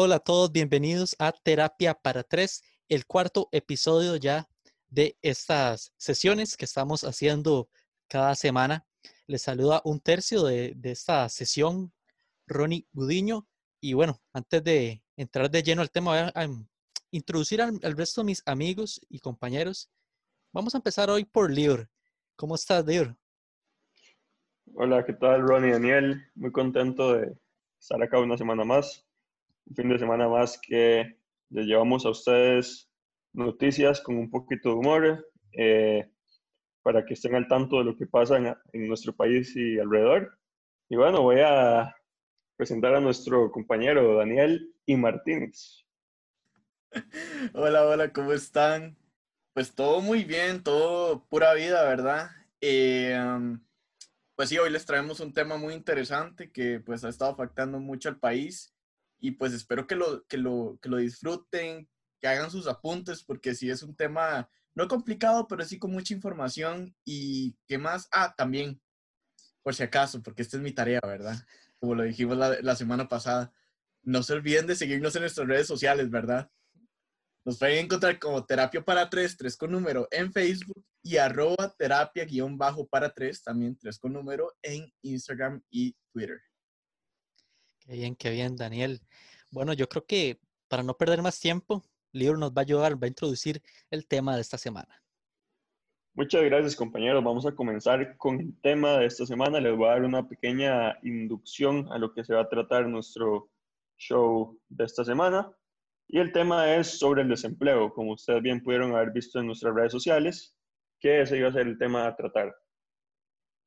Hola a todos, bienvenidos a Terapia para Tres, el cuarto episodio ya de estas sesiones que estamos haciendo cada semana. Les saluda un tercio de, esta sesión, Ronnie Gudiño. Y bueno, antes de entrar de lleno al tema, voy a, introducir al, resto de mis amigos y compañeros. Vamos a empezar hoy por Lior. ¿Cómo estás, Lior? Hola, ¿qué tal, Ronnie Daniel? Muy contento de estar acá una semana más. Un fin de semana más que les llevamos a ustedes noticias con un poquito de humor eh, para que estén al tanto de lo que pasa en, nuestro país y alrededor. Y bueno, voy a presentar a nuestro compañero Daniel y Martínez. Hola, hola, ¿cómo están? Pues todo muy bien, todo pura vida, ¿verdad? Eh, pues sí, hoy les traemos un tema muy interesante que pues ha estado afectando mucho al país y pues espero que lo, que lo, que lo disfruten, que hagan sus apuntes, porque sí es un tema no complicado, pero sí con mucha información y qué más, ah, también, por si acaso, porque esta es mi tarea, ¿verdad? Como lo dijimos la, la semana pasada, no se olviden de seguirnos en nuestras redes sociales, ¿verdad? Nos pueden encontrar como Terapia para Tres, tres con número en Facebook y arroba terapia guion bajo para tres, también tres con número en Instagram y Twitter. Qué bien, qué bien, Daniel. Bueno, yo creo que para no perder más tiempo, Libro nos va a ayudar, va a introducir el tema de esta semana. Muchas gracias, compañeros. Vamos a comenzar con el tema de esta semana. Les voy a dar una pequeña inducción a lo que se va a tratar nuestro show de esta semana. Y el tema es sobre el desempleo, como ustedes bien pudieron haber visto en nuestras redes sociales, que ese iba a ser el tema a tratar.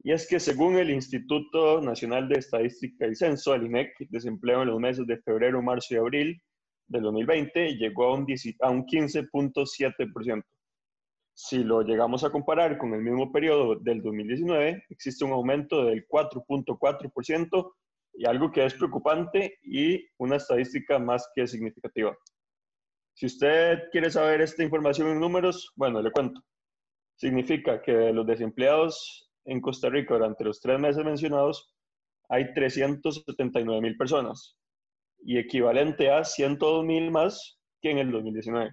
Y es que según el Instituto Nacional de Estadística y Censo, el INEC, desempleo en los meses de febrero, marzo y abril del 2020 llegó a un, a un 15.7%. Si lo llegamos a comparar con el mismo periodo del 2019, existe un aumento del 4.4% y algo que es preocupante y una estadística más que significativa. Si usted quiere saber esta información en números, bueno, le cuento. Significa que los desempleados en Costa Rica durante los tres meses mencionados hay 379 mil personas y equivalente a 102 mil más que en el 2019.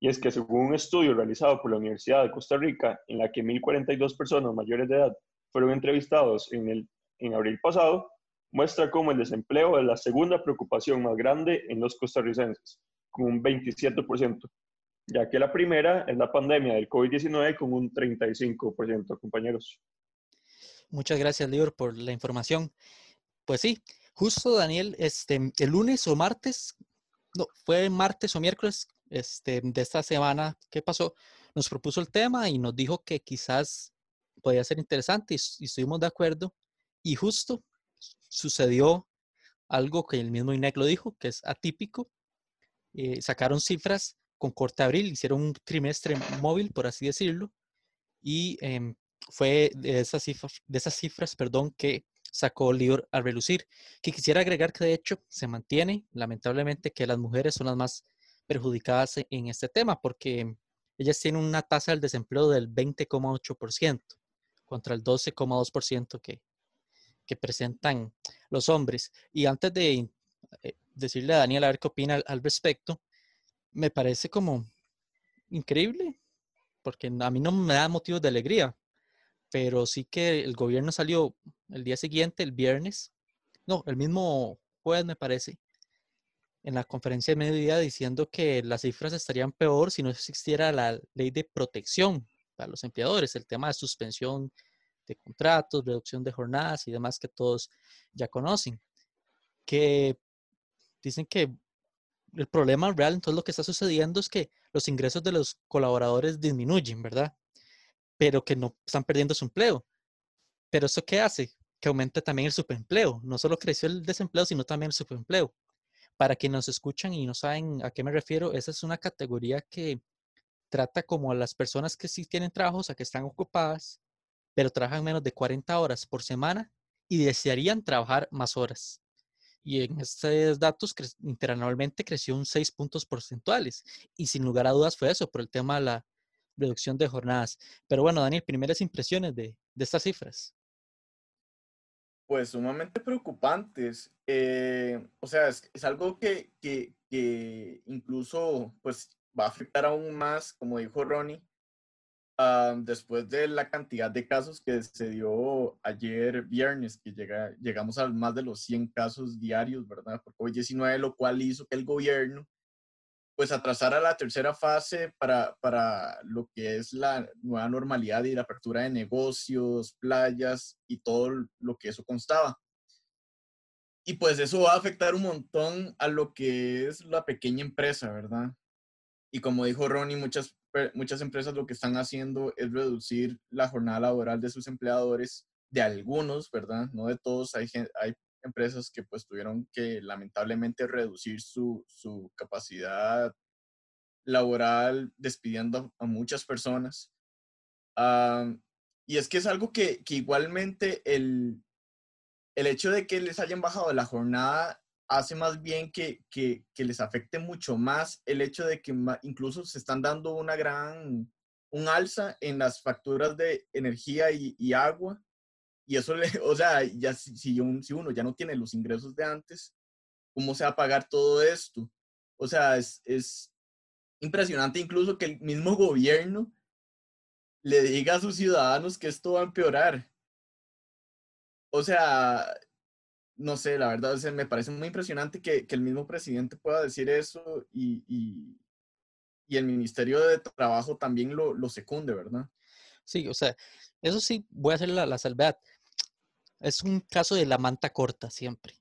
Y es que según un estudio realizado por la Universidad de Costa Rica, en la que 1.042 personas mayores de edad fueron entrevistados en, el, en abril pasado, muestra cómo el desempleo es la segunda preocupación más grande en los costarricenses, con un 27%, ya que la primera es la pandemia del COVID-19 con un 35%, compañeros. Muchas gracias, Lior, por la información. Pues sí, justo Daniel, este, el lunes o martes, no, fue martes o miércoles este, de esta semana que pasó, nos propuso el tema y nos dijo que quizás podía ser interesante y estuvimos de acuerdo. Y justo sucedió algo que el mismo INEC lo dijo, que es atípico. Eh, sacaron cifras con corte de abril, hicieron un trimestre móvil, por así decirlo, y em, fue de esas cifras, de esas cifras perdón, que sacó Lior a relucir. Que quisiera agregar que de hecho se mantiene, lamentablemente, que las mujeres son las más perjudicadas e, en este tema, porque ellas tienen una tasa del desempleo del 20,8% contra el 12,2% que, que presentan los hombres. Y antes de eh, decirle a Daniel a ver qué opina al, respecto, me parece como increíble, porque a mí no me da motivos de alegría, pero sí que el gobierno salió el día siguiente, el viernes, no, el mismo jueves me parece, en la conferencia de mediodía diciendo que las cifras estarían peor si no existiera la ley de protección para los empleadores, el tema de suspensión de contratos, reducción de jornadas y demás que todos ya conocen. Que dicen que el problema real, entonces lo que está sucediendo es que los ingresos de los colaboradores disminuyen, ¿verdad? Pero que no están perdiendo su empleo. Pero eso qué hace? Que aumente también el subempleo. No solo creció el desempleo, sino también el subempleo. Para quienes nos escuchan y no saben a qué me refiero, esa es una categoría que trata como a las personas que sí tienen trabajos, a que están ocupadas, pero trabajan menos de 40 horas por semana y desearían trabajar más horas. Y en estos datos interanualmente creció un 6 puntos porcentuales. Y sin lugar a dudas fue eso, por el tema de la reducción de jornadas. Pero bueno, Daniel, primeras impresiones de, estas cifras. Pues sumamente preocupantes. Eh, o sea, es, es algo que, que, que, incluso pues, va a afectar aún más, como dijo Ronnie, uh, después de la cantidad de casos que se dio ayer viernes, que llega, llegamos a más de los 100 casos diarios, ¿verdad? Por COVID-19, lo cual hizo que el gobierno pues atrasar a la tercera fase para, para lo que es la nueva normalidad y la apertura de negocios, playas y todo lo que eso constaba. Y pues eso va a afectar un montón a lo que es la pequeña empresa, ¿verdad? Y como dijo Ronnie, muchas, muchas empresas lo que están haciendo es reducir la jornada laboral de sus empleadores, de algunos, ¿verdad? No de todos, hay, hay empresas que pues tuvieron que lamentablemente reducir su, su capacidad laboral despidiendo a muchas personas. y es que es algo que, que igualmente el, el, hecho de que les hayan bajado la jornada hace más bien que, que, que, les afecte mucho más el hecho de que incluso se están dando una gran, un alza en las facturas de energía y, y agua y eso, le, o sea, ya si, si, uno ya no tiene los ingresos de antes, ¿cómo se va a pagar todo esto? O sea, es, es impresionante incluso que el mismo gobierno le diga a sus ciudadanos que esto va a empeorar. O sea, no sé, la verdad, me parece muy impresionante que, el mismo presidente pueda decir eso y, el Ministerio de Trabajo también lo, lo, secunde, ¿verdad? Sí, o sea, eso sí, voy a hacer la, la salvedad es un caso de la manta corta siempre.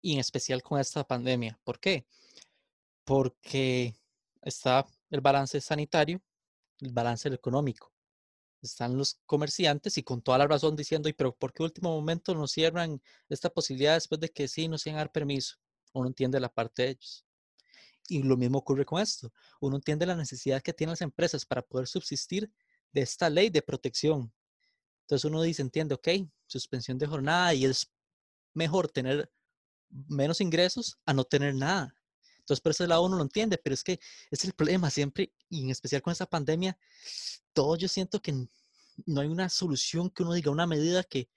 Y en especial con esta pandemia. ¿Por qué? Porque está el balance sanitario, el balance económico. Están los comerciantes y con toda la razón diciendo, ¿y pero por qué último momento nos cierran esta posibilidad después de que sí nos iban a dar permiso? Uno entiende la parte de ellos. Y lo mismo ocurre con esto. Uno entiende la necesidad que tienen las empresas para poder subsistir de esta ley de protección entonces uno dice, entiende, ok, suspensión de jornada y es mejor tener menos ingresos a no tener nada. Entonces, por ese lado uno lo entiende, pero es que es el problema siempre, y en especial con esta pandemia, todo yo siento que no hay una solución que uno diga, una medida que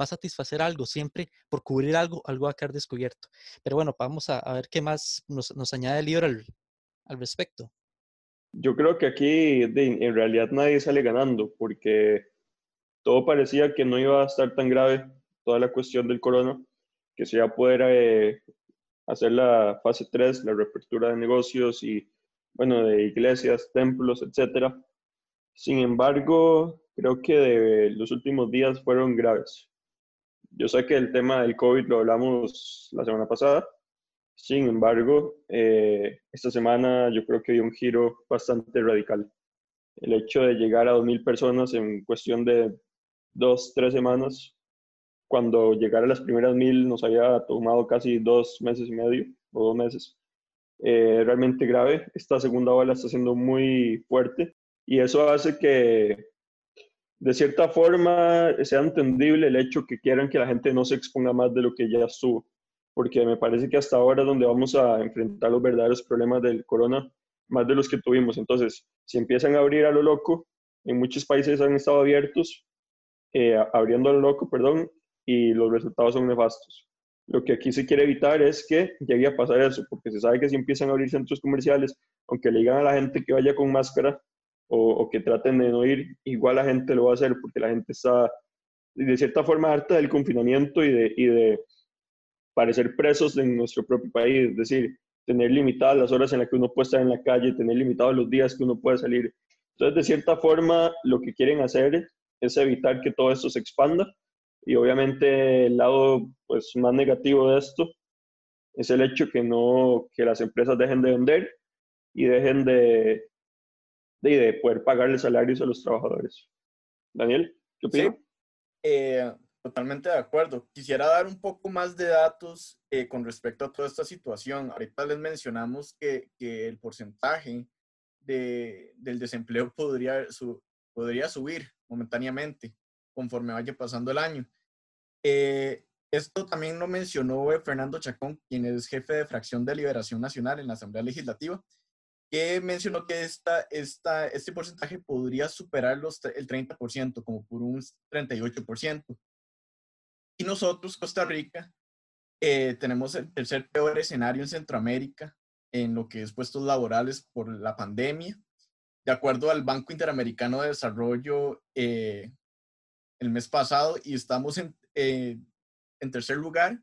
va a satisfacer algo, siempre por cubrir algo, algo va a quedar descubierto. Pero bueno, vamos a, ver qué más nos, añade el libro al, al, respecto. Yo creo que aquí en realidad nadie sale ganando, porque todo parecía que no iba a estar tan grave toda la cuestión del corona, que se iba a poder eh, hacer la fase 3, la reapertura de negocios y, bueno, de iglesias, templos, etc. Sin embargo, creo que los últimos días fueron graves. Yo sé que el tema del COVID lo hablamos la semana pasada, sin embargo, eh, esta semana yo creo que dio un giro bastante radical. El hecho de llegar a 2.000 personas en cuestión de dos, tres semanas. Cuando llegar a las primeras mil nos había tomado casi dos meses y medio o dos meses. Eh, realmente grave. Esta segunda ola está siendo muy fuerte y eso hace que de cierta forma sea entendible el hecho que quieran que la gente no se exponga más de lo que ya estuvo, porque me parece que hasta ahora es donde vamos a enfrentar los verdaderos problemas del corona, más de los que tuvimos. Entonces, si empiezan a abrir a lo loco, en muchos países han estado abiertos, eh, abriendo al loco, perdón, y los resultados son nefastos. Lo que aquí se quiere evitar es que llegue a pasar eso, porque se sabe que si empiezan a abrir centros comerciales, aunque le digan a la gente que vaya con máscara o, que traten de no ir, igual la gente lo va a hacer porque la gente está de cierta forma harta del confinamiento y de, y de parecer presos en nuestro propio país, es decir, tener limitadas las horas en las que uno puede estar en la calle, tener limitados los días que uno puede salir. Entonces, de cierta forma, lo que quieren hacer es evitar que todo esto se expanda. Y obviamente el lado pues, más negativo de esto es el hecho que, no, que las empresas dejen de vender y dejen de, de, poder pagarle salarios a los trabajadores. Daniel, ¿qué opinas? Eh, totalmente de acuerdo. Quisiera dar un poco más de datos eh, con respecto a toda esta situación. Ahorita les mencionamos que, que el porcentaje de, del desempleo podría, su, podría subir momentáneamente conforme vaya pasando el año. Eh, esto también lo mencionó Fernando Chacón, quien es jefe de fracción de Liberación Nacional en la Asamblea Legislativa, que mencionó que esta, esta, este porcentaje podría superar los, el 30%, como por un 38%. Y nosotros, Costa Rica, eh, tenemos el tercer peor escenario en Centroamérica en lo que es puestos laborales por la pandemia. De acuerdo al Banco Interamericano de Desarrollo, eh, el mes pasado, y estamos en, eh, en tercer lugar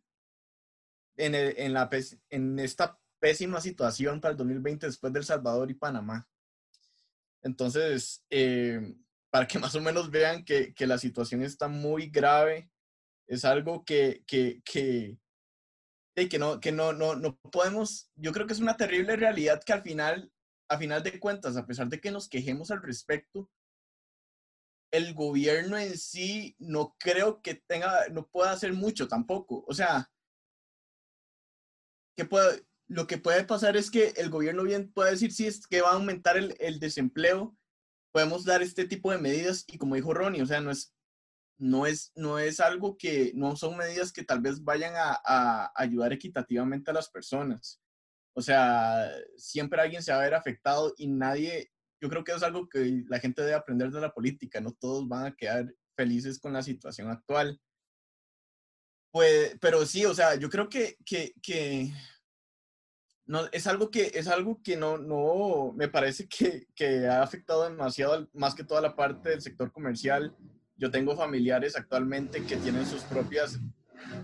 en, en, la, en esta pésima situación para el 2020 después de El Salvador y Panamá. Entonces, eh, para que más o menos vean que, que, la situación está muy grave, es algo que, que, que, que, no, que no, no, no podemos, yo creo que es una terrible realidad que al final, a final de cuentas, a pesar de que nos quejemos al respecto, el gobierno en sí no creo que tenga, no pueda hacer mucho tampoco. O sea, que puede, lo que puede pasar es que el gobierno bien puede decir si es que va a aumentar el, el, desempleo, podemos dar este tipo de medidas y como dijo Ronnie, o sea, no es, no es, no es algo que, no son medidas que tal vez vayan a, a ayudar equitativamente a las personas. O sea, siempre alguien se va a ver afectado y nadie, yo creo que es algo que la gente debe aprender de la política, no todos van a quedar felices con la situación actual. Pues, pero sí, o sea, yo creo que, que, que no, es algo que, es algo que no, no me parece que, que, ha afectado demasiado, más que toda la parte del sector comercial. Yo tengo familiares actualmente que tienen sus propias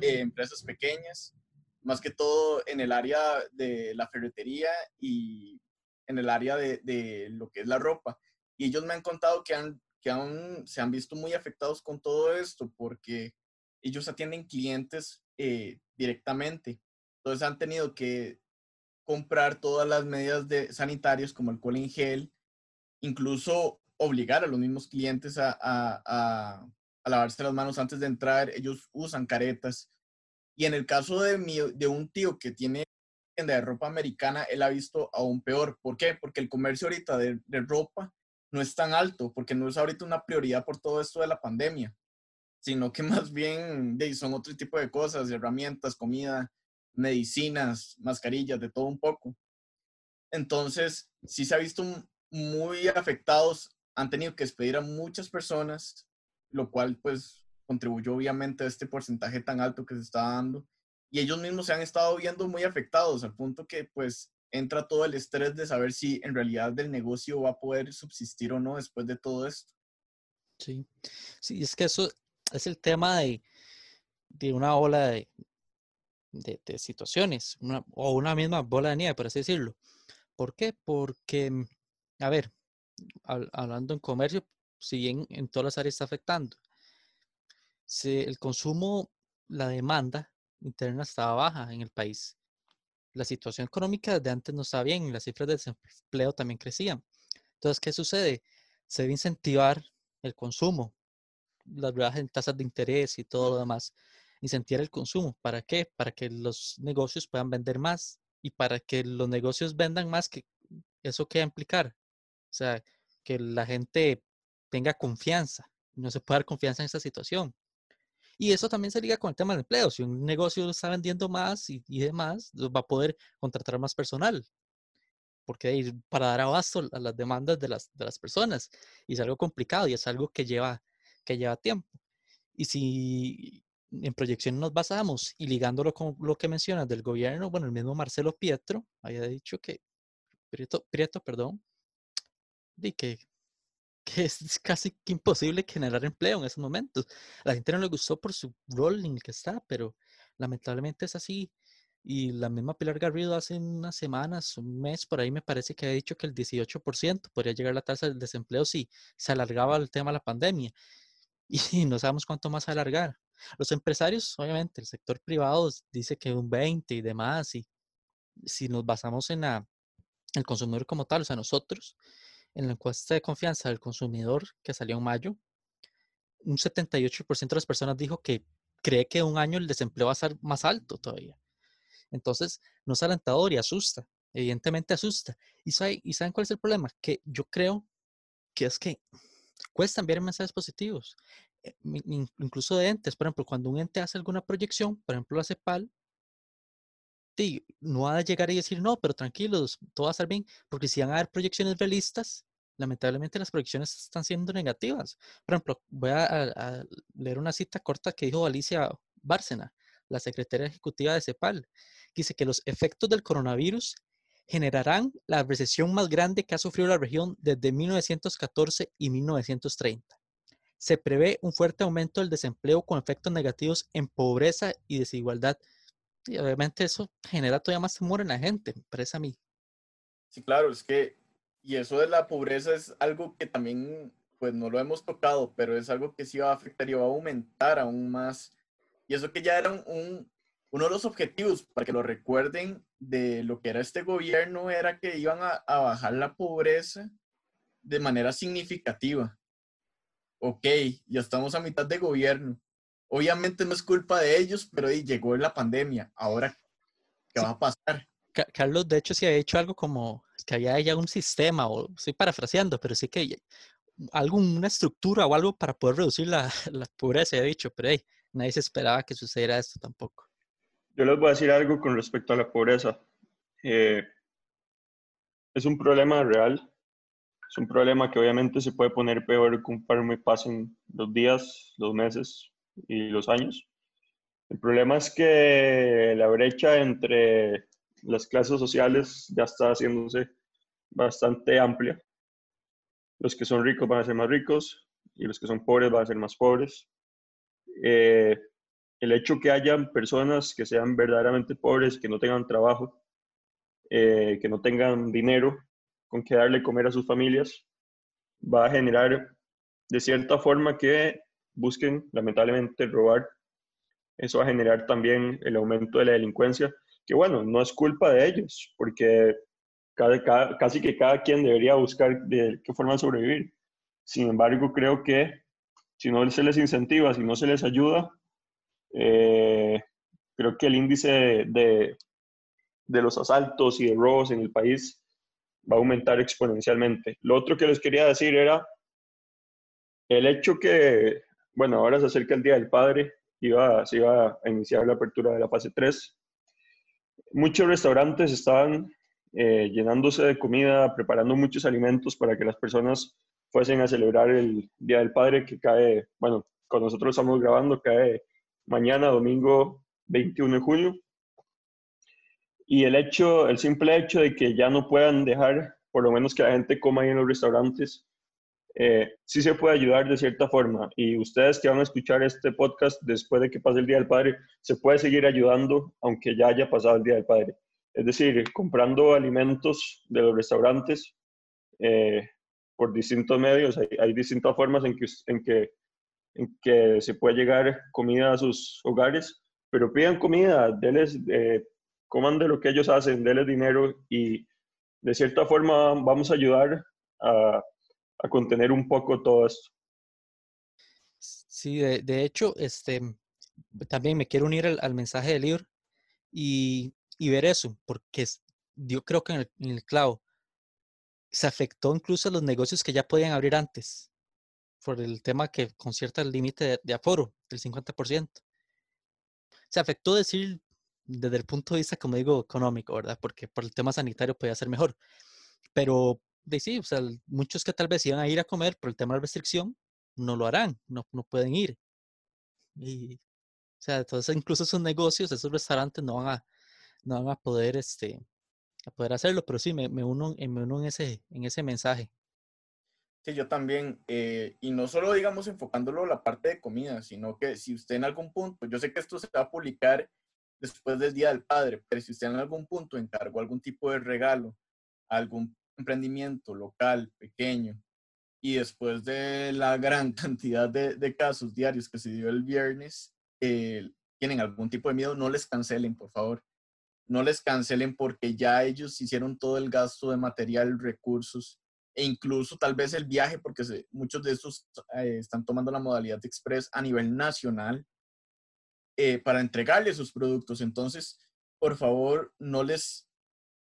eh, empresas pequeñas, más que todo en el área de la ferretería y en el área de, de lo que es la ropa. Y ellos me han contado que, han, que aún se han visto muy afectados con todo esto porque ellos atienden clientes eh, directamente. Entonces han tenido que comprar todas las medidas de sanitarias como alcohol en gel, incluso obligar a los mismos clientes a, a, a, a, lavarse las manos antes de entrar. Ellos usan caretas. Y en el caso de, mi, de un tío que tiene tienda de ropa americana, él ha visto aún peor. ¿Por qué? Porque el comercio ahorita de, de ropa no es tan alto, porque no es ahorita una prioridad por todo esto de la pandemia, sino que más bien son otro tipo de cosas, herramientas, comida, medicinas, mascarillas, de todo un poco. Entonces, sí se ha visto muy afectados, han tenido que despedir a muchas personas, lo cual pues contribuyó obviamente a este porcentaje tan alto que se está dando. Y ellos mismos se han estado viendo muy afectados al punto que pues entra todo el estrés de saber si en realidad el negocio va a poder subsistir o no después de todo esto. Sí, sí, es que eso es el tema de, de una ola de, de, situaciones, o una misma bola de nieve, por así decirlo. ¿Por qué? Porque, mm, a ver, hablando en comercio, si bien en todas las áreas está afectando, el consumo, la demanda interna estaba baja en el país. La situación económica de antes no estaba bien, las cifras de desempleo también crecían. Entonces, ¿qué sucede? Se debe incentivar el consumo, las tasas de interés y todo lo demás incentivar el consumo. ¿Para qué? Para que los negocios puedan vender más y para que los negocios vendan más, que ¿eso qué a implicar? O sea, que la gente tenga confianza. No se puede dar confianza en esta situación. Y eso también se liga con el tema del empleo. Si un negocio está vendiendo más y, demás, pues, va a poder contratar más personal. Porque para dar abasto a las demandas de las, de las personas. Y es algo complicado y es algo que lleva, que lleva tiempo. Y si en proyección nos basamos y ligándolo con lo que mencionas del gobierno, bueno, el mismo Marcelo Pietro había dicho que, Prieto, Prieto perdón, di que, que es casi que imposible generar empleo en esos momentos. A la gente no le gustó por su rol en el que está, pero lamentablemente es así. Y la misma Pilar Garrido hace unas semanas, un mes, por ahí me parece que ha dicho que el 18% podría llegar la tasa del desempleo si se alargaba el tema de la pandemia. Y no sabemos cuánto más alargar. Los empresarios, obviamente, el sector privado dice que un 20 y demás, y si nos basamos en el consumidor como tal, o sea, nosotros, en la encuesta de confianza del consumidor que salió en mayo, un 78% de las personas dijo que cree que un año el desempleo va a ser más alto todavía. Entonces, no es alentador y asusta, evidentemente asusta. ¿Y, ¿Y saben cuál es el problema? Que yo creo que es que cuesta enviar mensajes positivos. Eh, incluso de entes, por ejemplo, cuando un ente hace alguna proyección, por ejemplo la CEPAL, no va a llegar y decir, no, pero tranquilos, todo va a estar bien, porque si van a haber proyecciones realistas, lamentablemente las proyecciones están siendo negativas. Por ejemplo, voy a, leer una cita corta que dijo Alicia Bárcena, la secretaria ejecutiva de CEPAL. Dice que los efectos del coronavirus generarán la recesión más grande que ha sufrido la región desde 1914 y 1930. Se prevé un fuerte aumento del desempleo con efectos negativos en pobreza y desigualdad. Y obviamente eso genera todavía más temor en la gente, me parece a mí. Sí, claro, es que, y eso de la pobreza es algo que también, pues no lo hemos tocado, pero es algo que sí va a afectar y va a aumentar aún más. Y eso que ya era un, uno de los objetivos, para que lo recuerden, de lo que era este gobierno, era que iban a, bajar la pobreza de manera significativa. Ok, ya estamos a mitad de gobierno. Obviamente no es culpa de ellos, pero ahí llegó la pandemia. Ahora, ¿qué va a pasar? Carlos, de hecho, sí ha hecho algo como que había ya un sistema, o estoy parafraseando, pero sí que alguna estructura o algo para poder reducir la, la pobreza, ha dicho, pero hey, nadie se esperaba que sucediera esto tampoco. Yo les voy a decir algo con respecto a la pobreza. Eh, es un problema real, es un problema que obviamente se puede poner peor conforme pasen los días, los meses y los años. El problema es que la brecha entre las clases sociales ya está haciéndose bastante amplia. Los que son ricos van a ser más ricos y los que son pobres van a ser más pobres. Eh, el hecho que hayan personas que sean verdaderamente pobres, que no tengan trabajo, eh, que no tengan dinero con que darle comer a sus familias, va a generar de cierta forma que busquen lamentablemente robar. Eso va a generar también el aumento de la delincuencia, que bueno, no es culpa de ellos, porque casi que cada quien debería buscar de qué forma sobrevivir. Sin embargo, creo que si no se les incentiva, si no se les ayuda, eh, creo que el índice de, de los asaltos y de robos en el país va a aumentar exponencialmente. Lo otro que les quería decir era el hecho que, bueno, ahora se acerca el Día del Padre, iba, se iba a iniciar la apertura de la fase 3. Muchos restaurantes estaban eh, llenándose de comida, preparando muchos alimentos para que las personas fuesen a celebrar el Día del Padre que cae, bueno, con nosotros estamos grabando, cae mañana, domingo 21 de junio. Y el hecho, el simple hecho de que ya no puedan dejar, por lo menos que la gente coma ahí en los restaurantes, eh, sí se puede ayudar de cierta forma. Y ustedes que van a escuchar este podcast después de que pase el Día del Padre, se puede seguir ayudando aunque ya haya pasado el Día del Padre. Es decir, comprando alimentos de los restaurantes eh, por distintos medios. Hay, distintas formas en que, en que se puede llegar comida a sus hogares, pero pidan comida, denles, eh, coman de lo que ellos hacen, denles dinero y de cierta forma vamos a ayudar a, a contener un poco todo esto. Sí, de, de, hecho, este, también me quiero unir al, al mensaje del libro y, y, ver eso, porque yo creo que en el, en el clavo se afectó incluso a los negocios que ya podían abrir antes por el tema que concierta el límite de, aforo, del 50%. Se afectó decir desde el punto de vista, como digo, económico, ¿verdad? Porque por el tema sanitario podía ser mejor. Pero de sí, o sea, muchos que tal vez iban a ir a comer por el tema de la restricción, no lo harán, no, no pueden ir. Y, o sea, entonces incluso esos negocios, esos restaurantes no van a, no van a poder, este, a poder hacerlo, pero sí, me, me, uno, me uno en ese, en ese mensaje. Sí, yo también. Eh, y no solo, digamos, enfocándolo la parte de comida, sino que si usted en algún punto, yo sé que esto se va a publicar después del Día del Padre, pero si usted en algún punto encargó algún tipo de regalo, algún emprendimiento local, pequeño, y después de la gran cantidad de, de casos diarios que se dio el viernes, eh, tienen algún tipo de miedo, no les cancelen, por favor. No les cancelen porque ya ellos hicieron todo el gasto de material, recursos e incluso tal vez el viaje, porque muchos de estos eh, están tomando la modalidad express a nivel nacional eh, para entregarle sus productos. Entonces, por favor, no les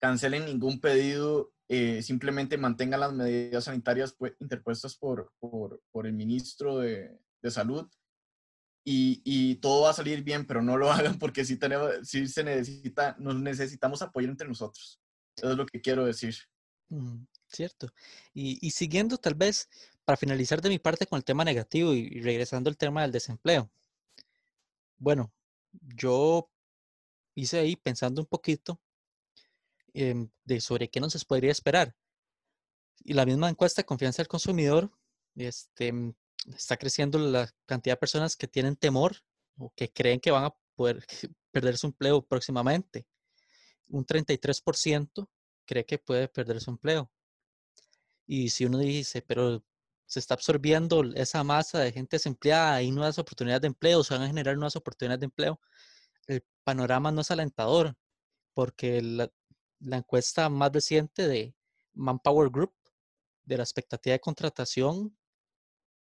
cancelen ningún pedido, eh, simplemente mantengan las medidas sanitarias pues, interpuestas por, por, por, el ministro de, de Salud y, todo va a salir bien, pero no lo hagan porque sí, se necesita, nos necesitamos apoyar entre nosotros. Eso es lo que quiero decir. Cierto. Y, siguiendo tal vez, para finalizar de mi parte con el tema negativo y, regresando al tema del desempleo. Bueno, yo hice ahí pensando un poquito em, de sobre qué nos podría esperar. Y la misma encuesta de confianza del consumidor este, mm, está creciendo la cantidad de personas que tienen temor o que creen que van a poder perder su empleo próximamente. Un 33% cree que puede perder su empleo. Y si uno dice, pero se está absorbiendo esa masa de gente desempleada, hay nuevas oportunidades de empleo, se van a generar nuevas oportunidades de empleo, el panorama no es alentador, porque la, encuesta más reciente de Manpower Group de la expectativa de contratación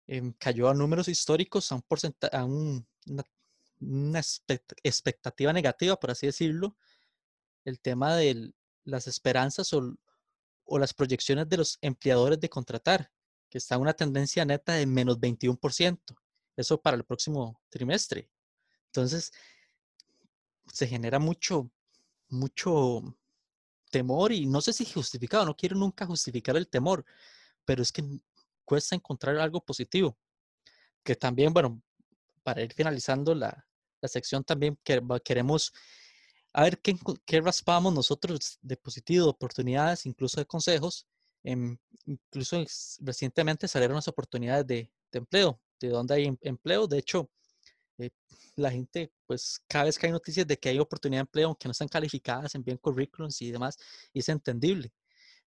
em, cayó a números históricos, a, un a una, expectativa negativa, por así decirlo. El tema de las esperanzas o, o las proyecciones de los empleadores de contratar, que está en una tendencia neta de menos 21%. Eso para el próximo trimestre. Entonces, se genera mucho, mucho temor y no sé si justificado, no quiero nunca justificar el temor, pero es que cuesta encontrar algo positivo. Que también, bueno, para ir finalizando la, la sección, también queremos a ver qué, qué, raspamos nosotros de positivo, de oportunidades, incluso de consejos. Em, incluso recientemente salieron las oportunidades de, de empleo, de dónde hay em, empleo. De hecho, eh, la gente, pues cada vez que hay noticias de que hay oportunidad de empleo, aunque no están calificadas, envían currículums y demás, y es entendible,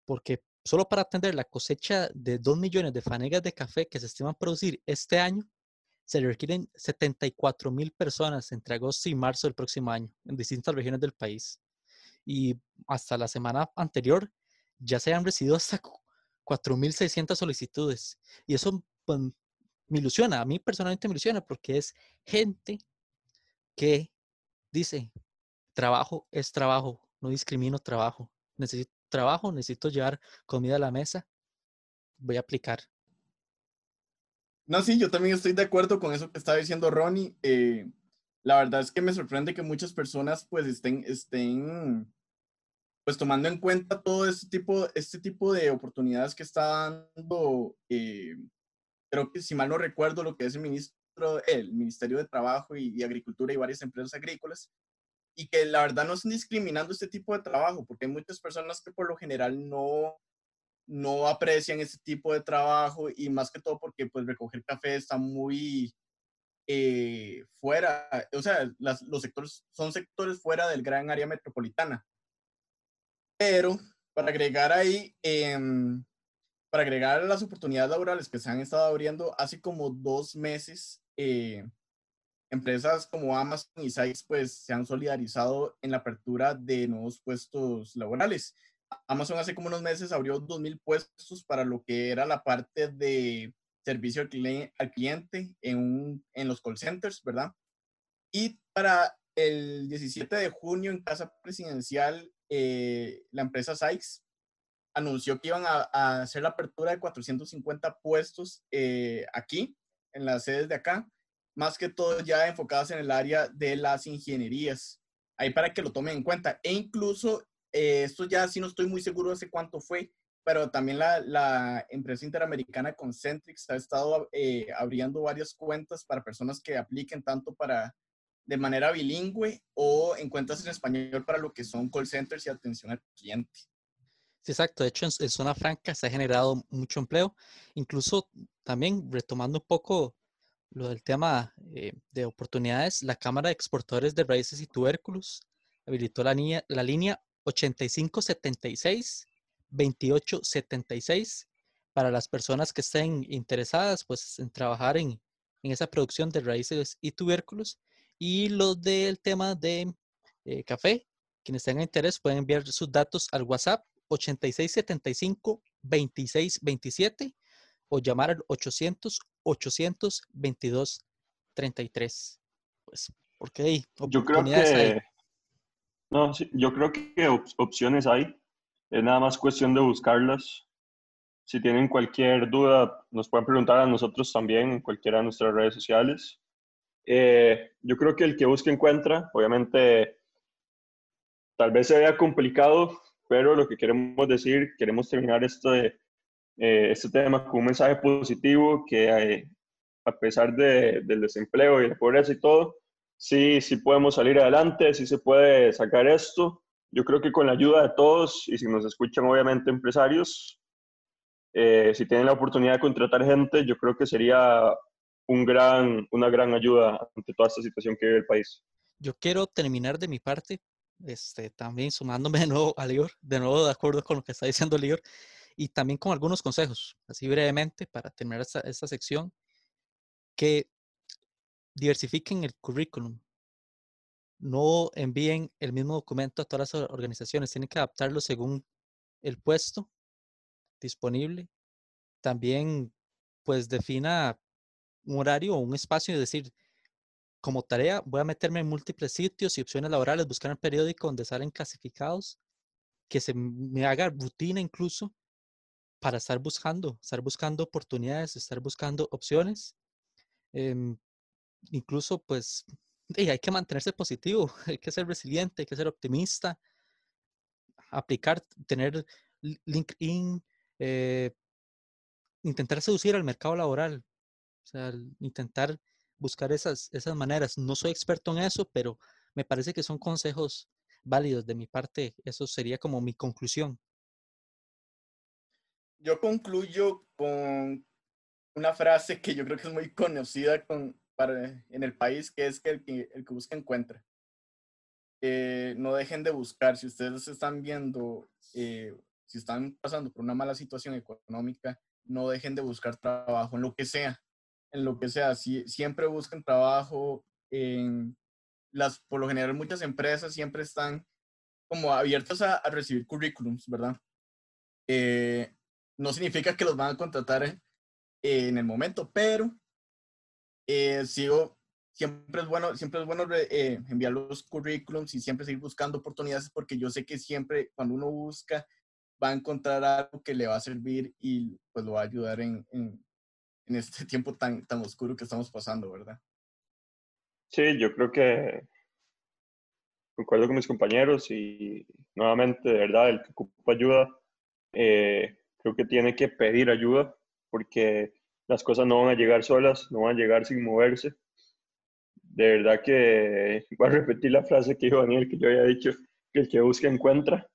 porque solo para atender la cosecha de 2 millones de fanegas de café que se estiman producir este año, se requieren 74 mil personas entre agosto y marzo del próximo año en distintas regiones del país. Y hasta la semana anterior ya se han recibido hasta 4.600 solicitudes. Y eso pues, me ilusiona, a mí personalmente me ilusiona porque es gente que dice, trabajo es trabajo, no discrimino trabajo. Necesito trabajo, necesito llevar comida a la mesa, voy a aplicar. No, sí, yo también estoy de acuerdo con eso que estaba diciendo Ronnie. Eh, la verdad es que me sorprende que muchas personas pues estén, estén pues tomando en cuenta todo este tipo, este tipo de oportunidades que está dando eh, creo que si mal no recuerdo lo que es el ministro, el Ministerio de Trabajo y, Agricultura y varias empresas agrícolas, y que la verdad no están discriminando este tipo de trabajo, porque hay muchas personas que por lo general no, no aprecian este tipo de trabajo y más que todo porque pues recoger café está muy eh, fuera, o sea, los sectores son sectores fuera del gran área metropolitana. Pero para agregar ahí, eh, para agregar las oportunidades laborales que se han estado abriendo hace como dos meses, eh, empresas como Amazon y Sykes pues se han solidarizado en la apertura de nuevos puestos laborales. Amazon hace como unos meses abrió 2.000 puestos para lo que era la parte de servicio al, cliente en, en los call centers, ¿verdad? Y para el 17 de junio en Casa Presidencial, eh, la empresa Sykes anunció que iban a, hacer la apertura de 450 puestos eh, aquí, en las sedes de acá, más que todo ya enfocadas en el área de las ingenierías. Ahí para que lo tomen en cuenta. E incluso, eh, esto ya sí no estoy muy seguro de cuánto fue, pero también la, la empresa interamericana Concentrix ha estado eh, abriendo varias cuentas para personas que apliquen tanto para de manera bilingüe o en cuentas en español para lo que son call centers y atención al cliente exacto. De hecho, en, zona franca se ha generado mucho empleo. Incluso también retomando un poco lo del tema eh, de oportunidades, la Cámara de Exportadores de Raíces y Tubérculos habilitó la, línea, la línea 8576-2876 para las personas que estén interesadas pues, en trabajar en, en esa producción de raíces y tubérculos. Y lo del tema de eh, café, quienes tengan interés pueden enviar sus datos al WhatsApp 8675 2627 o llamar al 800 822 33. Pues, porque hay yo creo que No, yo creo que opciones hay. Es nada más cuestión de buscarlas. Si tienen cualquier duda, nos pueden preguntar a nosotros también en cualquiera de nuestras redes sociales. Eh, yo creo que el que busque encuentra, obviamente, tal vez se vea complicado, pero lo que queremos decir, queremos terminar este, eh, este tema con un mensaje positivo que eh, a pesar de, del desempleo y la pobreza y todo, sí, sí podemos salir adelante, sí se puede sacar esto. Yo creo que con la ayuda de todos, y si nos escuchan obviamente empresarios, eh, si tienen la oportunidad de contratar gente, yo creo que sería un gran, una gran ayuda ante toda esta situación que vive el país. Yo quiero terminar de mi parte, este, también sumándome de nuevo a Lior, de nuevo de acuerdo con lo que está diciendo Lior, y también con algunos consejos, así brevemente, para terminar esta, esta sección, que diversifiquen el currículum. No envíen el mismo documento a todas las organizaciones, tienen que adaptarlo según el puesto disponible. También, pues, defina un horario o un espacio y decir, como tarea, voy a meterme en múltiples sitios y opciones laborales, buscar un periódico donde salen clasificados, que se me haga rutina incluso para estar buscando, estar buscando oportunidades, estar buscando opciones. Em, incluso, pues, hay que mantenerse positivo, hay que ser resiliente, hay que ser optimista, aplicar, tener LinkedIn, eh, intentar seducir al mercado laboral, o sea, intentar buscar esas, esas maneras. No soy experto en eso, pero me parece que son consejos válidos de mi parte. Eso sería como mi conclusión. Yo concluyo con una frase que yo creo que es muy conocida con, para, en el país, que es que el que, el que busca encuentra. Eh, no dejen de buscar, si ustedes están viendo, eh, si están pasando por una mala situación económica, no dejen de buscar trabajo en lo que sea, en lo que sea, si, siempre busquen trabajo en las, por lo general muchas empresas siempre están como abiertas a, recibir currículums, ¿verdad? Eh, no significa que los van a contratar en el momento, pero eh, sigo, siempre es bueno, siempre es bueno eh, enviar los currículums y siempre seguir buscando oportunidades porque yo sé que siempre cuando uno busca va a encontrar algo que le va a servir y pues lo va a ayudar en, en, en este tiempo tan, tan oscuro que estamos pasando, ¿verdad? Sí, yo creo que concuerdo con mis compañeros y nuevamente, de verdad, el que ocupa ayuda, eh, creo que tiene que pedir ayuda porque las cosas no van a llegar solas, no van a llegar sin moverse. De verdad que voy a repetir la frase que dijo Daniel, que yo había dicho, que el que busca encuentra,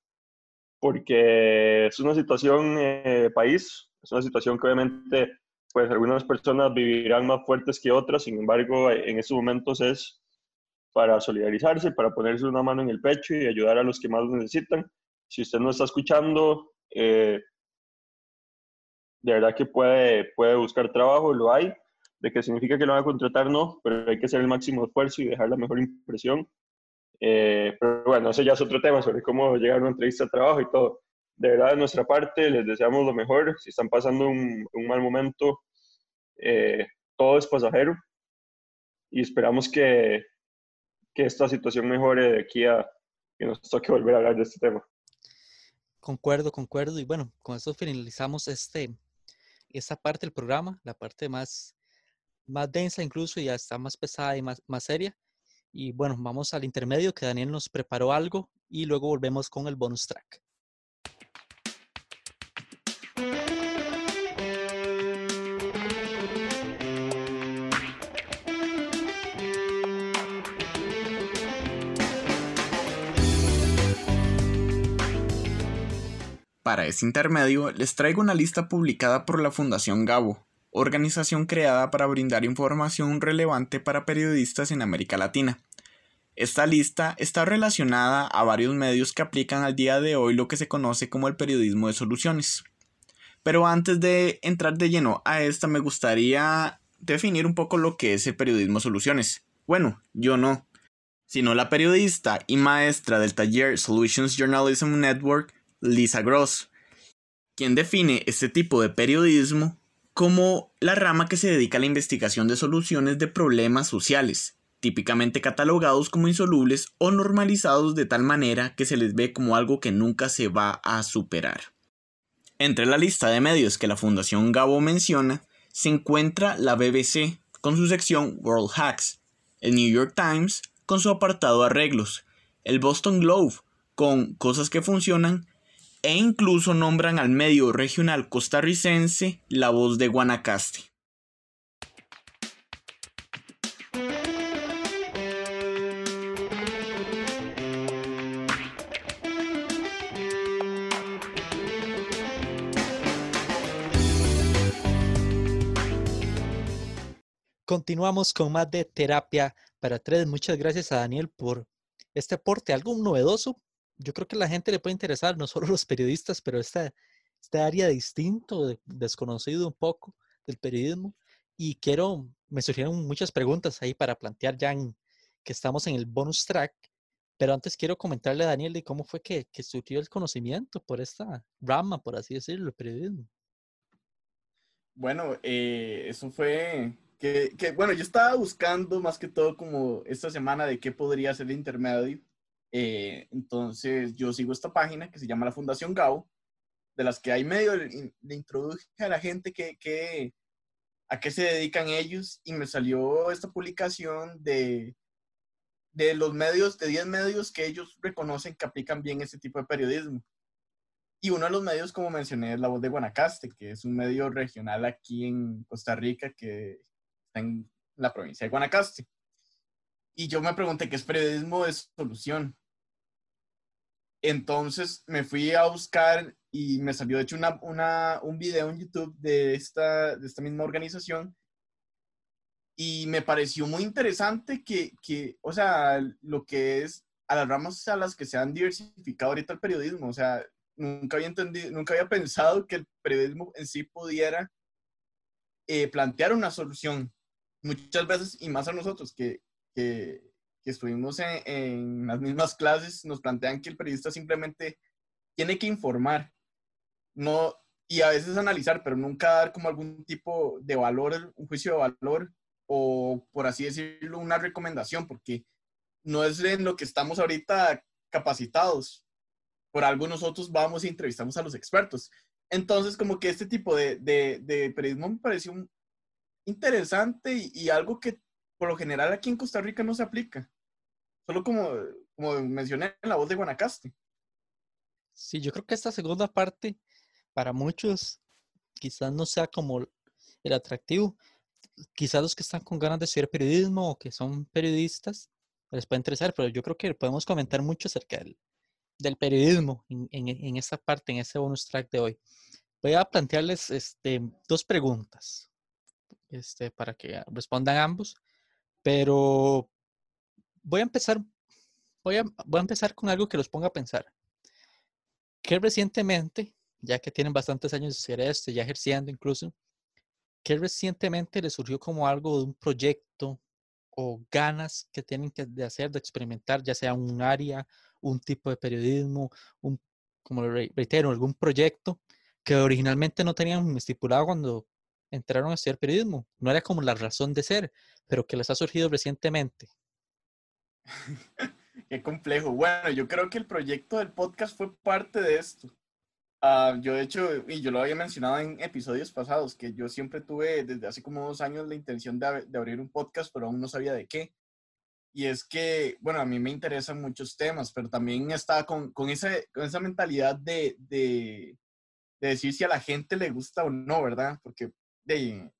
porque es una situación eh, país, es una situación que obviamente pues algunas personas vivirán más fuertes que otras, sin embargo en estos momentos es para solidarizarse, para ponerse una mano en el pecho y ayudar a los que más lo necesitan. Si usted no está escuchando, eh, de verdad que puede, puede buscar trabajo, lo hay. De que significa que lo van a contratar, no, pero hay que hacer el máximo esfuerzo y dejar la mejor impresión. Eh, pero bueno, ese ya es otro tema sobre cómo llegar a una entrevista de trabajo y todo. De verdad, de nuestra parte, les deseamos lo mejor. Si están pasando un, un mal momento, eh, todo es pasajero y esperamos que, que esta situación mejore de aquí a que nos toque volver a hablar de este tema. Concuerdo, concuerdo. Y bueno, con eso finalizamos este, esa parte del programa, la parte más, más densa incluso, ya está más pesada y más, más seria. Y bueno, vamos al intermedio que Daniel nos preparó algo y luego volvemos con el bonus track. Para ese intermedio, les traigo una lista publicada por la Fundación Gabo, organización creada para brindar información relevante para periodistas en América Latina. Esta lista está relacionada a varios medios que aplican al día de hoy lo que se conoce como el periodismo de soluciones. Pero antes de entrar de lleno a esta, me gustaría definir un poco lo que es el periodismo de soluciones. Bueno, yo no, sino la periodista y maestra del taller Solutions Journalism Network, Lisa Gross, quien define este tipo de periodismo como la rama que se dedica a la investigación de soluciones de problemas sociales, típicamente catalogados como insolubles o normalizados de tal manera que se les ve como algo que nunca se va a superar. Entre la lista de medios que la Fundación Gabo menciona, se encuentra la BBC con su sección World Hacks, el New York Times con su apartado Arreglos, el Boston Globe con Cosas que funcionan e incluso nombran al medio regional costarricense la voz de Guanacaste. Continuamos con más de terapia para tres. Muchas gracias a Daniel por este aporte, algo novedoso, yo creo que a la gente le puede interesar, no solo los periodistas, pero esta, este área distinto, desconocido un poco del periodismo. Y quiero, me surgieron muchas preguntas ahí para plantear ya que estamos en el bonus track. Pero antes quiero comentarle a Daniel de cómo fue que, que surgió el conocimiento por esta rama, por así decirlo, el periodismo. Bueno, eh, eso fue que, que, bueno, yo estaba buscando más que todo como esta semana de qué podría ser el intermedio. Eh, entonces yo sigo esta página que se llama la Fundación GAO, de las que hay medio le, introduje a la gente que, que, a qué se dedican ellos y me salió esta publicación de, de los medios, de 10 medios que ellos reconocen que aplican bien ese tipo de periodismo. Y uno de los medios, como mencioné, es La Voz de Guanacaste, que es un medio regional aquí en Costa Rica que está en la provincia de Guanacaste. Y yo me pregunté qué es periodismo de solución. Entonces me fui a buscar y me salió de hecho una, un video en YouTube de esta, de esta misma organización y me pareció muy interesante que, que, o sea, lo que es a las ramas a las que se han diversificado ahorita el periodismo, o sea, nunca había entendido, nunca había pensado que el periodismo en sí pudiera eh, plantear una solución. Muchas veces, y más a nosotros que, que, que estuvimos en, en, las mismas clases, nos plantean que el periodista simplemente tiene que informar, no, y a veces analizar, pero nunca dar como algún tipo de valor, un juicio de valor, o por así decirlo, una recomendación, porque no es en lo que estamos ahorita capacitados por algo nosotros vamos y entrevistamos a los expertos. Entonces, como que este tipo de, de, periodismo me pareció interesante y, algo que por lo general aquí en Costa Rica no se aplica. Solo como, como mencioné en la voz de Guanacaste. Sí, yo creo que esta segunda parte para muchos quizás no sea como el atractivo. Quizás los que están con ganas de estudiar periodismo o que son periodistas les puede interesar, pero yo creo que podemos comentar mucho acerca del, del periodismo en, en, esta parte, en ese bonus track de hoy. Voy a plantearles este, dos preguntas este, para que respondan ambos, pero voy a empezar, voy a, empezar con algo que los ponga a pensar. Que recientemente, ya que tienen bastantes años de hacer esto, ya ejerciendo incluso, que recientemente les surgió como algo de un proyecto o ganas que tienen que de hacer, de experimentar, ya sea un área un tipo de periodismo, un, como lo reitero, algún proyecto que originalmente no tenían estipulado cuando entraron a estudiar periodismo. No era como la razón de ser, pero que les ha surgido recientemente. Qué complejo. Bueno, yo creo que el proyecto del podcast fue parte de esto. Uh, yo de hecho, y yo lo había mencionado en episodios pasados, que yo siempre tuve desde hace como dos años la intención de, de abrir un podcast, pero aún no sabía de qué. Y es que, bueno, a mí me interesan muchos temas, pero también estaba con, con, esa, con esa mentalidad de, de, de, decir si a la gente le gusta o no, ¿verdad? Porque de,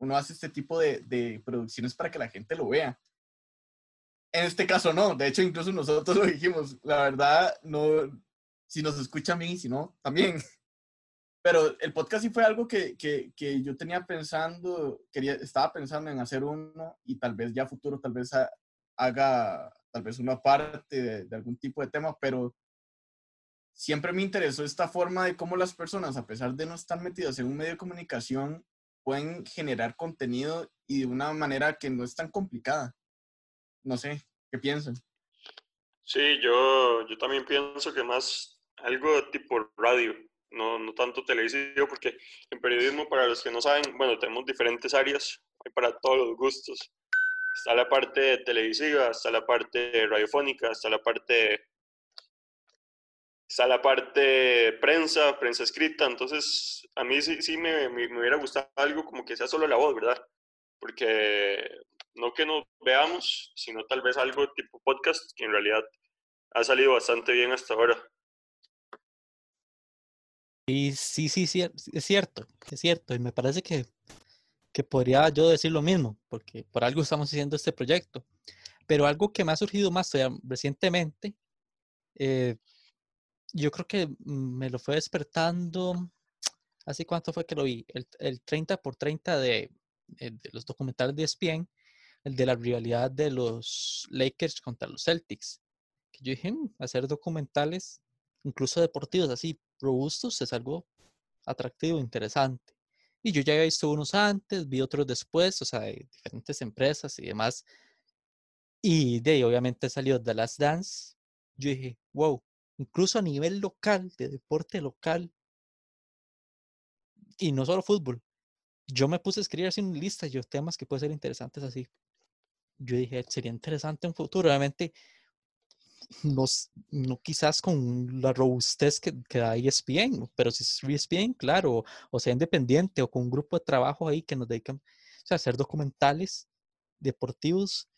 uno hace este tipo de, de producciones para que la gente lo vea. En este caso no, de hecho incluso nosotros lo dijimos, la verdad, no, si nos escuchan bien y si no, también. Pero el podcast sí fue algo que, que, que, yo tenía pensando, quería, estaba pensando en hacer uno y tal vez ya futuro, tal vez haga tal vez una parte de, algún tipo de tema, pero siempre me interesó esta forma de cómo las personas, a pesar de no estar metidas en un medio de comunicación, pueden generar contenido y de una manera que no es tan complicada. No sé, ¿qué piensan? Sí, yo, yo también pienso que más algo tipo radio, no, no tanto televisivo, porque en periodismo, para los que no saben, bueno, tenemos diferentes áreas, hay para todos los gustos está la parte televisiva, está la parte radiofónica, está la parte está la parte prensa, prensa escrita, entonces a mí sí, sí me, me, hubiera gustado algo como que sea solo la voz, ¿verdad? Porque no que nos veamos, sino tal vez algo tipo podcast, que en realidad ha salido bastante bien hasta ahora. Y sí, sí, sí, es cierto, es cierto, y me parece que que podría yo decir lo mismo, porque por algo estamos haciendo este proyecto. Pero algo que me ha surgido más recientemente, eh, yo creo que me lo fue despertando, ¿hace cuánto fue que lo vi? El, el 30 por 30 de, eh, de los documentales de ESPN, el de la rivalidad de los Lakers contra los Celtics. Que yo dije, "Mm, hacer documentales, incluso deportivos así, robustos, es algo atractivo, interesante. Y yo ya había visto unos antes, vi otros después, o sea, de diferentes empresas y demás. Y de ahí, obviamente, salió The Last Dance. Yo dije, wow, incluso a nivel local, de deporte local, y no solo fútbol. Yo me puse a escribir así una lista de temas que pueden ser interesantes así. Yo dije, sería interesante en futuro, obviamente, no, no quizás con la robustez que, que da ESPN, pero si es ESPN, claro, o sea, independiente o con un grupo de trabajo ahí que nos dedican o sea, a hacer documentales deportivos,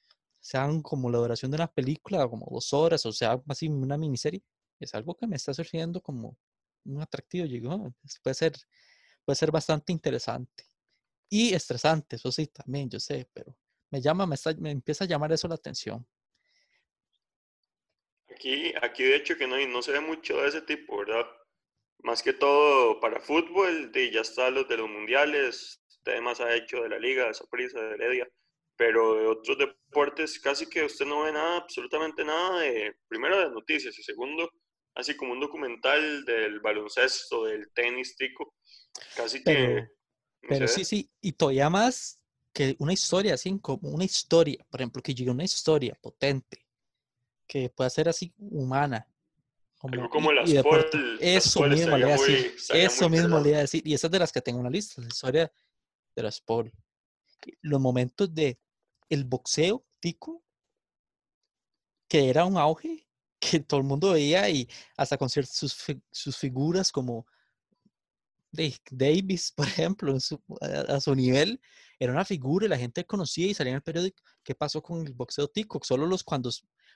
sean como la duración de una película, como dos horas, o sea, así una miniserie, es algo que me está surgiendo como un atractivo, llegó, puede ser, puede ser bastante interesante y estresante, eso sí, también, yo sé, pero me llama, me, está- me empieza a llamar eso la atención. Aquí, aquí de hecho que no, no se ve mucho de ese tipo, ¿verdad? Más que todo para fútbol, de, ya está los de los mundiales, temas ha hecho de la liga, de Saprissa, de Heredia, pero de otros deportes casi que usted no ve nada, absolutamente nada, de, primero de noticias y segundo, así como un documental del baloncesto, del tenis tico, casi que Pero, ni pero sí, sí, y todavía más que una historia, así como una historia, por ejemplo, que llegue una historia potente, que pueda ser así humana, Algo como, como y, las y las Eso Paul mismo le iba a decir, eso mismo le iba a decir, y esas de las que tengo en la lista, la historia de las Paul. Los momentos de el boxeo tico, que era un auge, que todo el mundo veía y hasta con sus, sus figuras como Davis, por ejemplo, su- a, a su nivel, era una figura y la gente conocía y salía en el periódico. ¿Qué pasó con el boxeo tico? Solo los cuando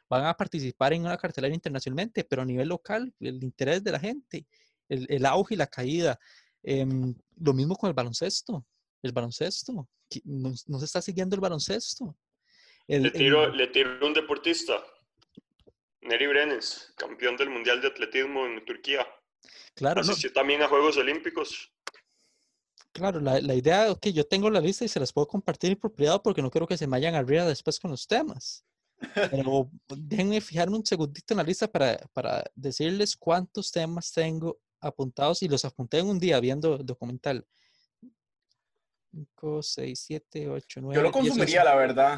van a participar en una cartelera internacionalmente, pero a nivel local, el interés de la gente, el, el auge y la caída. Em, lo mismo con el baloncesto. El baloncesto. No, no se está siguiendo el baloncesto. Le tiro, el- le tiro un deportista, Neri Brenes, campeón del Mundial de Atletismo en Turquía. claro, no, Asistió también a Juegos Olímpicos. Claro, la, la idea, ok, yo tengo la lista y se las puedo compartir por privado porque no quiero que se me vayan arriba después con los temas. Pero déjenme fijarme un segundito en la lista para, para decirles cuántos temas tengo apuntados y los apunté en un día viendo el documental. 5, 6, 7, 8, Yo 9, lo 10, consumiría, 11, la verdad.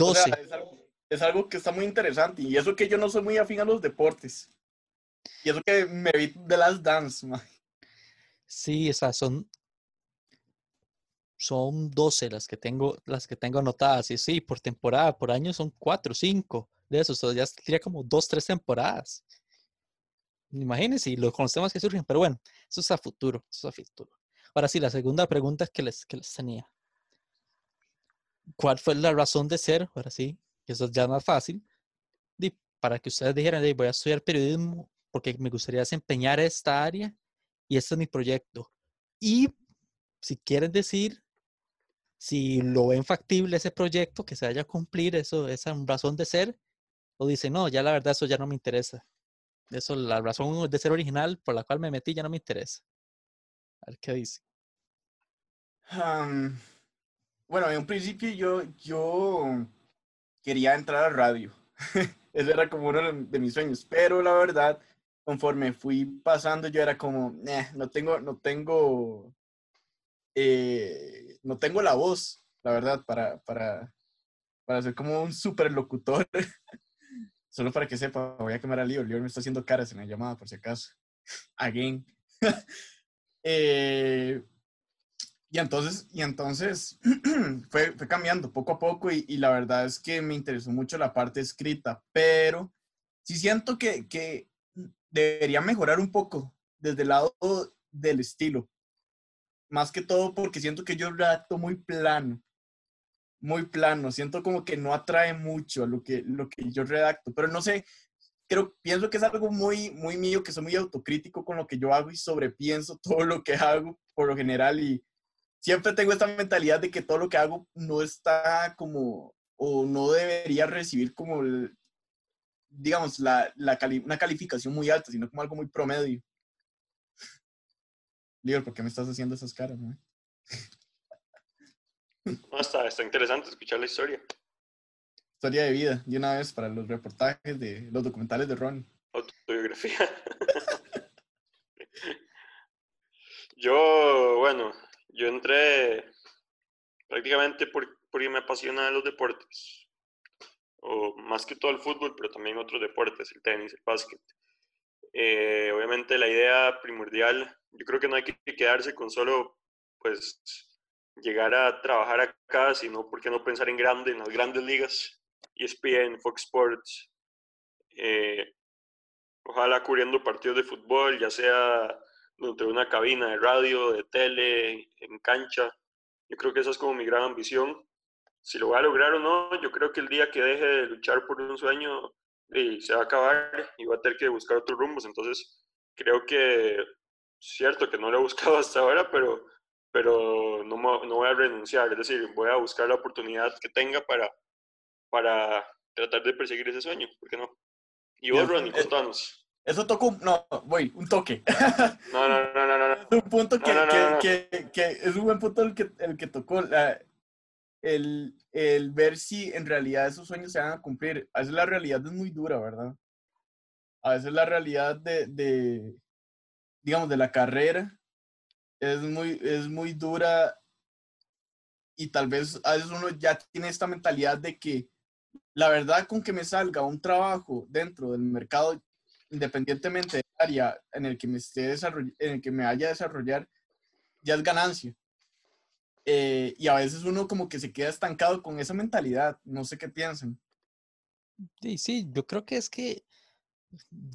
O sea, 12. Es algo, que está muy interesante. Y eso que yo no soy muy afín a los deportes. Y eso que me vi de las dance. Sí, sea, son, son 12 las que tengo, las que tengo anotadas. Y sí, por temporada, por año son 4, 5 de esos. O sea, ya sería como 2, 3 temporadas. Imagínense, y lo, con los temas que surgen. Pero bueno, eso es a futuro, eso es a futuro. Ahora sí, la segunda pregunta que les, que les tenía. ¿Cuál fue la razón de ser? Ahora sí, que eso ya más fácil. di, para que ustedes dijeran, "Di, voy a estudiar periodismo porque me gustaría desempeñar esta área y este es mi proyecto. Y si quieren decir si lo ven factible ese proyecto, que se vaya a cumplir eso, esa razón de ser, o dicen, no, ya la verdad eso ya no me interesa. Eso, la razón de ser original por la cual me metí ya no me interesa. A ver qué dice. Am, bueno, en un principio yo, yo quería entrar a radio. Ese era como uno de mis sueños. Pero la verdad, conforme fui pasando, yo era como, "Nah, no tengo, no tengo, eh, no tengo la voz, la verdad, para, para, para ser como un superlocutor. Solo para que sepa, voy a quemar a Leo. Leo me está haciendo caras en la llamada, por si acaso. Again. Eh, y entonces, y entonces fue, fue cambiando poco a poco y, y la verdad es que me interesó mucho la parte escrita, pero sí siento que, que debería mejorar un poco desde el lado del estilo. Más que todo porque siento que yo redacto muy plano, muy plano. Siento como que no atrae mucho a lo que, lo que yo redacto, pero no sé, creo, pienso que es algo muy, muy mío, que soy muy autocrítico con lo que yo hago y sobrepienso todo lo que hago por lo general y siempre tengo esta mentalidad de que todo lo que hago no está como, o no debería recibir como, el- digamos, la, la cali- una calificación muy alta, sino como algo muy promedio. Lior, ¿por qué me estás haciendo esas caras? man? No, está, está interesante escuchar la historia. Historia de vida, de una vez para los reportajes de los documentales de Ron. Autobiografía. yo, bueno, yo entré prácticamente por, porque me apasionan los deportes. O más que todo el fútbol, pero también otros deportes, el tenis, el básquet. Eh, obviamente la idea primordial, yo creo que no hay que quedarse con solo, pues, llegar a trabajar acá, sino, ¿por qué no pensar en grande, en las grandes ligas? ESPN, Fox Sports, eh, ojalá cubriendo partidos de fútbol, ya sea dentro de una cabina de radio, de tele, en cancha. Yo creo que esa es como mi gran ambición. Si lo voy a lograr o no, yo creo que el día que deje de luchar por un sueño y se va a acabar y voy a tener que buscar otros rumbos. Entonces, creo que, cierto que no lo he buscado hasta ahora, pero, pero no, no voy a renunciar. Es decir, voy a buscar la oportunidad que tenga para, para tratar de perseguir ese sueño. ¿Por qué no? Y vos, Ronnie, eh, contanos. Eso tocó, no, voy, un toque. No, no, no, no, no. Es un punto que, que, que, que, es un buen punto el que, el que tocó. La, el, el, ver si en realidad esos sueños se van a cumplir. A veces la realidad es muy dura, ¿verdad? A veces la realidad de, de digamos, de la carrera es muy, es muy dura y tal vez a veces uno ya tiene esta mentalidad de que la verdad con que me salga un trabajo dentro del mercado, independientemente del área en el que me esté en el que me vaya a desarrollar, ya es ganancia. Eh, y a veces uno como que se queda estancado con esa mentalidad. No sé qué piensan. Sí, sí, yo creo que es que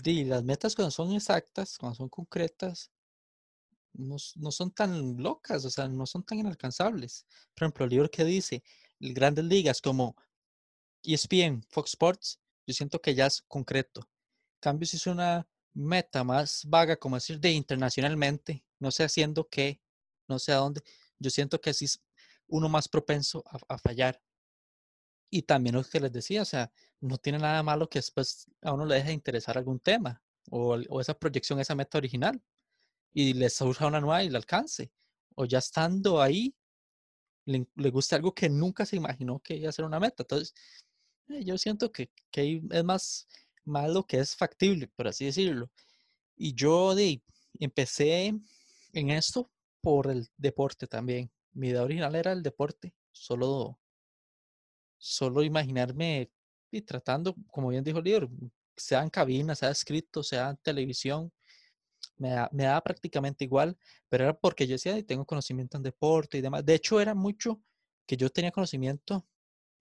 las metas cuando son exactas, cuando son concretas, no, no, son tan locas, o sea, no son tan inalcanzables. Por ejemplo, el libro que dice, grandes ligas como ESPN, Fox Sports, yo siento que ya es concreto. Cambio, si es una meta más vaga, como decir, de internacionalmente, no sé haciendo qué, no sé a dónde, yo siento que así es uno más propenso a, fallar. Y también lo que les decía, o sea, no tiene nada malo que después a uno le deje de interesar algún tema o, o esa proyección, esa meta original y le surja una nueva y le alcance. O ya estando ahí, le, le gusta algo que nunca se imaginó que iba a ser una meta. Entonces, eh, yo siento que, que es más, más lo que es factible, por así decirlo. Y yo de, empecé en esto por el deporte también. Mi idea original era el deporte, solo, solo imaginarme y tratando, como bien dijo el libro, sea en cabina, sea escrito, sea en televisión, me da, me da prácticamente igual, pero era porque yo decía, tengo conocimiento en deporte y demás. De hecho, era mucho que yo tenía conocimiento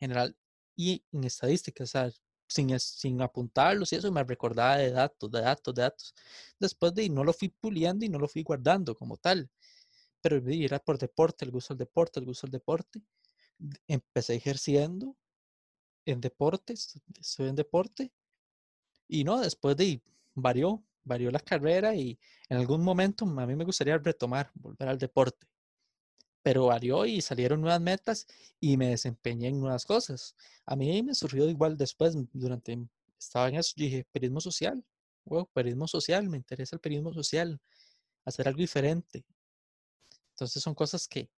general y en estadística, o sea, sin, sin apuntarlos y eso me recordaba de datos, de datos, de datos. Después de no lo fui puliendo y no lo fui guardando como tal, pero era por deporte, el gusto del deporte, el gusto del deporte. Empecé ejerciendo en deportes, estoy en deporte y no, después de varió, varió la carrera y en algún momento a mí me gustaría retomar, volver al deporte. Pero varió y salieron nuevas metas y me desempeñé en nuevas cosas. A mí me surgió igual después, durante, estaba en eso, dije, periodismo social, wow, periodismo social, me interesa el periodismo social, hacer algo diferente. Entonces son cosas que,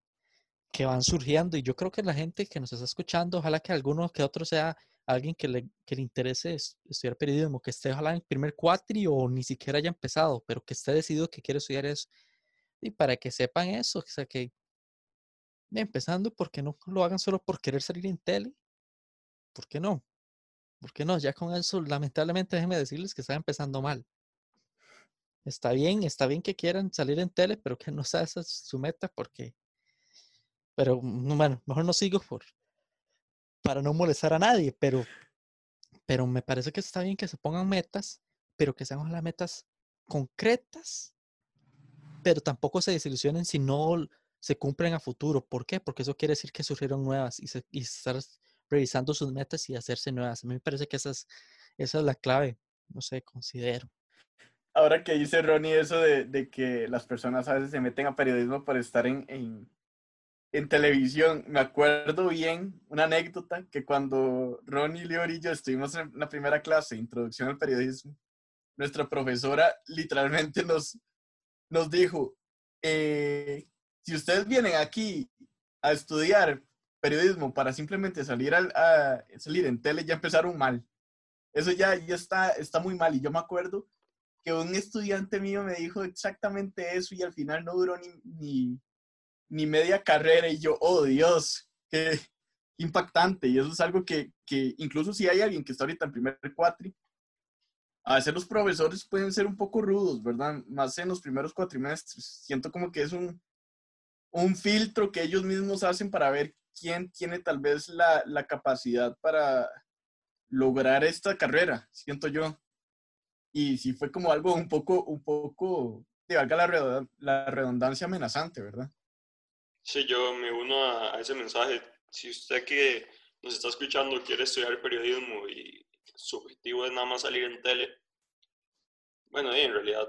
que van surgiendo y yo creo que la gente que nos está escuchando, ojalá que alguno que otro sea alguien que le, que le interese estudiar periodismo, que esté ojalá en primer cuatri o ni siquiera haya empezado, pero que esté decidido que quiere estudiar eso. Y para que sepan eso, o sea, que empezando, porque no lo hagan solo por querer salir en tele? ¿Por qué no? ¿Por qué no? Ya con eso, lamentablemente, déjenme decirles que está empezando mal. Está bien, está bien que quieran salir en tele, pero que no sea esa su meta, porque. Pero mm, bueno, mejor no sigo por, para no molestar a nadie, pero, pero me parece que está bien que se pongan metas, pero que sean las metas concretas, pero tampoco se desilusionen si no se cumplen a futuro. ¿Por qué? Porque eso quiere decir que surgieron nuevas y, se, y estar revisando sus metas y hacerse nuevas. A mí me parece que esa es, la clave, no sé, considero. Ahora que dice Ronnie eso de, que las personas a veces se meten a periodismo por estar en, televisión. Me acuerdo bien una anécdota que cuando Ronnie, Lior y yo estuvimos en la primera clase, Introducción al Periodismo, nuestra profesora literalmente nos, nos dijo, eh, si ustedes vienen aquí a estudiar periodismo para simplemente salir, al, a, salir en tele ya empezaron mal. Eso ya, ya está, está muy mal. Y yo me acuerdo que un estudiante mío me dijo exactamente eso y al final no duró ni, ni, ni media carrera y yo, oh Dios, qué impactante. Y eso es algo que, que incluso si hay alguien que está ahorita en primer cuatri, a veces los profesores pueden ser un poco rudos, ¿verdad? Más en los primeros cuatrimestres. Siento como que es un, un filtro que ellos mismos hacen para ver quién tiene tal vez la, la capacidad para lograr esta carrera, siento yo. Y sí fue como algo un poco, un poco, de valga la, la redundancia amenazante, ¿verdad? Sí, yo me uno a, a, ese mensaje. Si usted que nos está escuchando quiere estudiar periodismo y su objetivo es nada más salir en tele, bueno, en realidad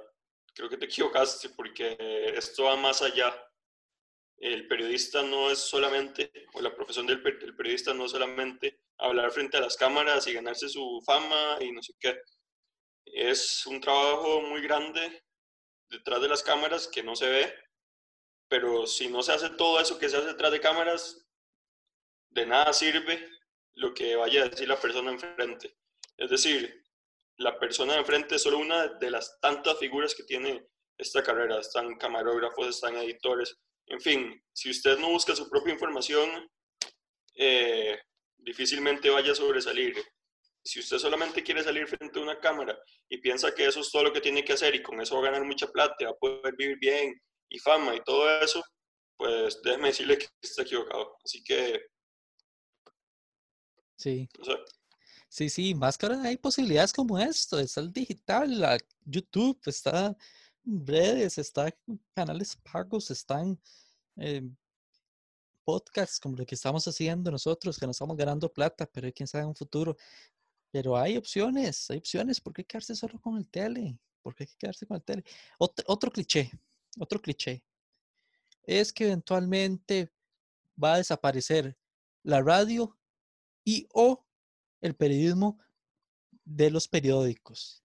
creo que te equivocaste porque esto va más allá. El periodista no es solamente, o la profesión del, periodista no es solamente hablar frente a las cámaras y ganarse su fama y no sé qué. Es un trabajo muy grande detrás de las cámaras que no se ve, pero si no se hace todo eso que se hace detrás de cámaras, de nada sirve lo que vaya a decir la persona enfrente. Es decir, la persona enfrente es solo una de las tantas figuras que tiene esta carrera. Están camarógrafos, están editores, en fin, si usted no busca su propia información, eh, difícilmente vaya a sobresalir. Si usted solamente quiere salir frente a una cámara y piensa que eso es todo lo que tiene que hacer y con eso va a ganar mucha plata, va a poder vivir bien y fama y todo eso, pues déjeme decirle que está equivocado. Así que... Sí. Sí, sí, más que ahora hay posibilidades como esto, está el digital, la YouTube, está redes, está canales pagos, están eh, podcasts como lo que estamos haciendo nosotros, que nos estamos ganando plata, pero quién sabe en un futuro. Pero hay opciones, hay opciones. ¿Por qué quedarse solo con el tele? ¿Por qué quedarse con el tele? Otro cliché, otro cliché. Es que eventualmente va a desaparecer la radio y o el periodismo de los periódicos.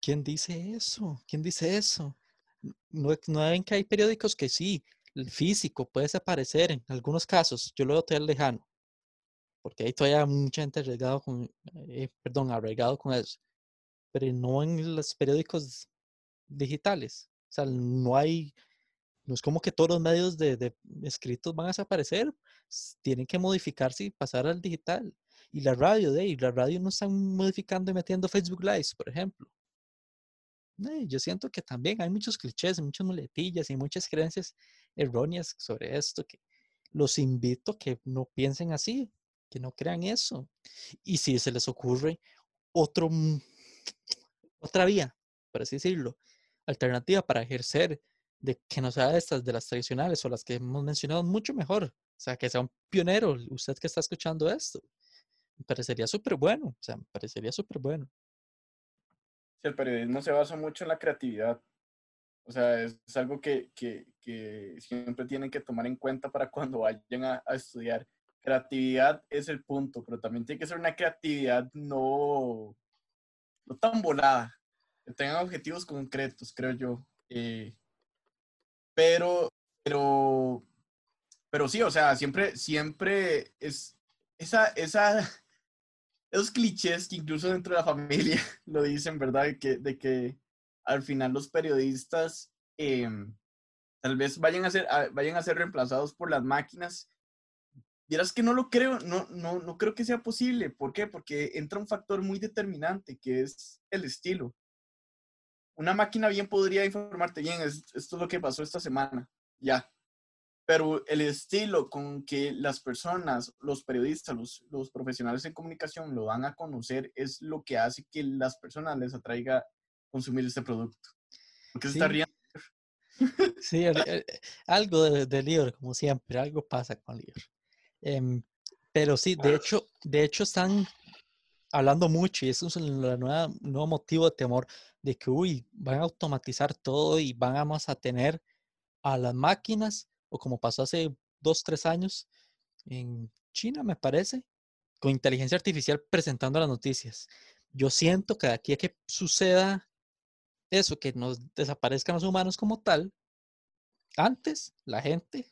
¿Quién dice eso? ¿Quién dice eso? No, ven que hay periódicos que sí, el físico puede desaparecer en algunos casos. Yo lo veo todavía lejano. Porque hay todavía mucha gente arraigado con, eh, perdón, arraigado con eso. Pero no en los periódicos digitales. O sea, no hay, no es como que todos los medios de, de escritos van a desaparecer. Tienen que modificarse y pasar al digital. Y la radio, de ahí, la radio no están modificando y metiendo Facebook Lives, por ejemplo. Yo siento que también hay muchos clichés, muchas muletillas y muchas creencias erróneas sobre esto que los invito a que no piensen así, que no crean eso. Y si se les ocurre otro, mm, otra vía, por así decirlo, alternativa para ejercer de que no sea estas de las tradicionales o las que hemos mencionado, mucho mejor. O sea, que sea un pionero, usted que está escuchando esto. Me parecería súper bueno, o sea, me parecería súper bueno. El periodismo se basa mucho en la creatividad. O sea, es, algo que, que, que, siempre tienen que tomar en cuenta para cuando vayan a, a, estudiar. Creatividad es el punto, pero también tiene que ser una creatividad no, no tan volada, que tengan objetivos concretos, creo yo. Eh, pero, pero, pero sí, o sea, siempre, siempre es esa, esa, esos clichés que incluso dentro de la familia lo dicen, ¿verdad? De que, de que al final los periodistas em, tal vez vayan a, ser, vayan a ser reemplazados por las máquinas. Vieras que no lo creo, no, no, no creo que sea posible. ¿Por qué? Porque entra un factor muy determinante, que es el estilo. Una máquina bien podría informarte bien, esto es lo que pasó esta semana, ya pero el estilo con que las personas, los periodistas, los, los, profesionales en comunicación lo van a conocer es lo que hace que las personas les atraiga consumir este producto. ¿Por qué se está riendo? Sí, algo de, de, libro, como siempre, algo pasa con libro. Eh, pero sí, de hecho, de hecho están hablando mucho y eso es el nuevo motivo de temor de que, uy, van a automatizar todo y vamos a tener a las máquinas o como pasó hace dos, tres años en China, me parece, con inteligencia artificial presentando las noticias. Yo siento que de aquí a que suceda eso, que nos desaparezcan los humanos como tal, antes la gente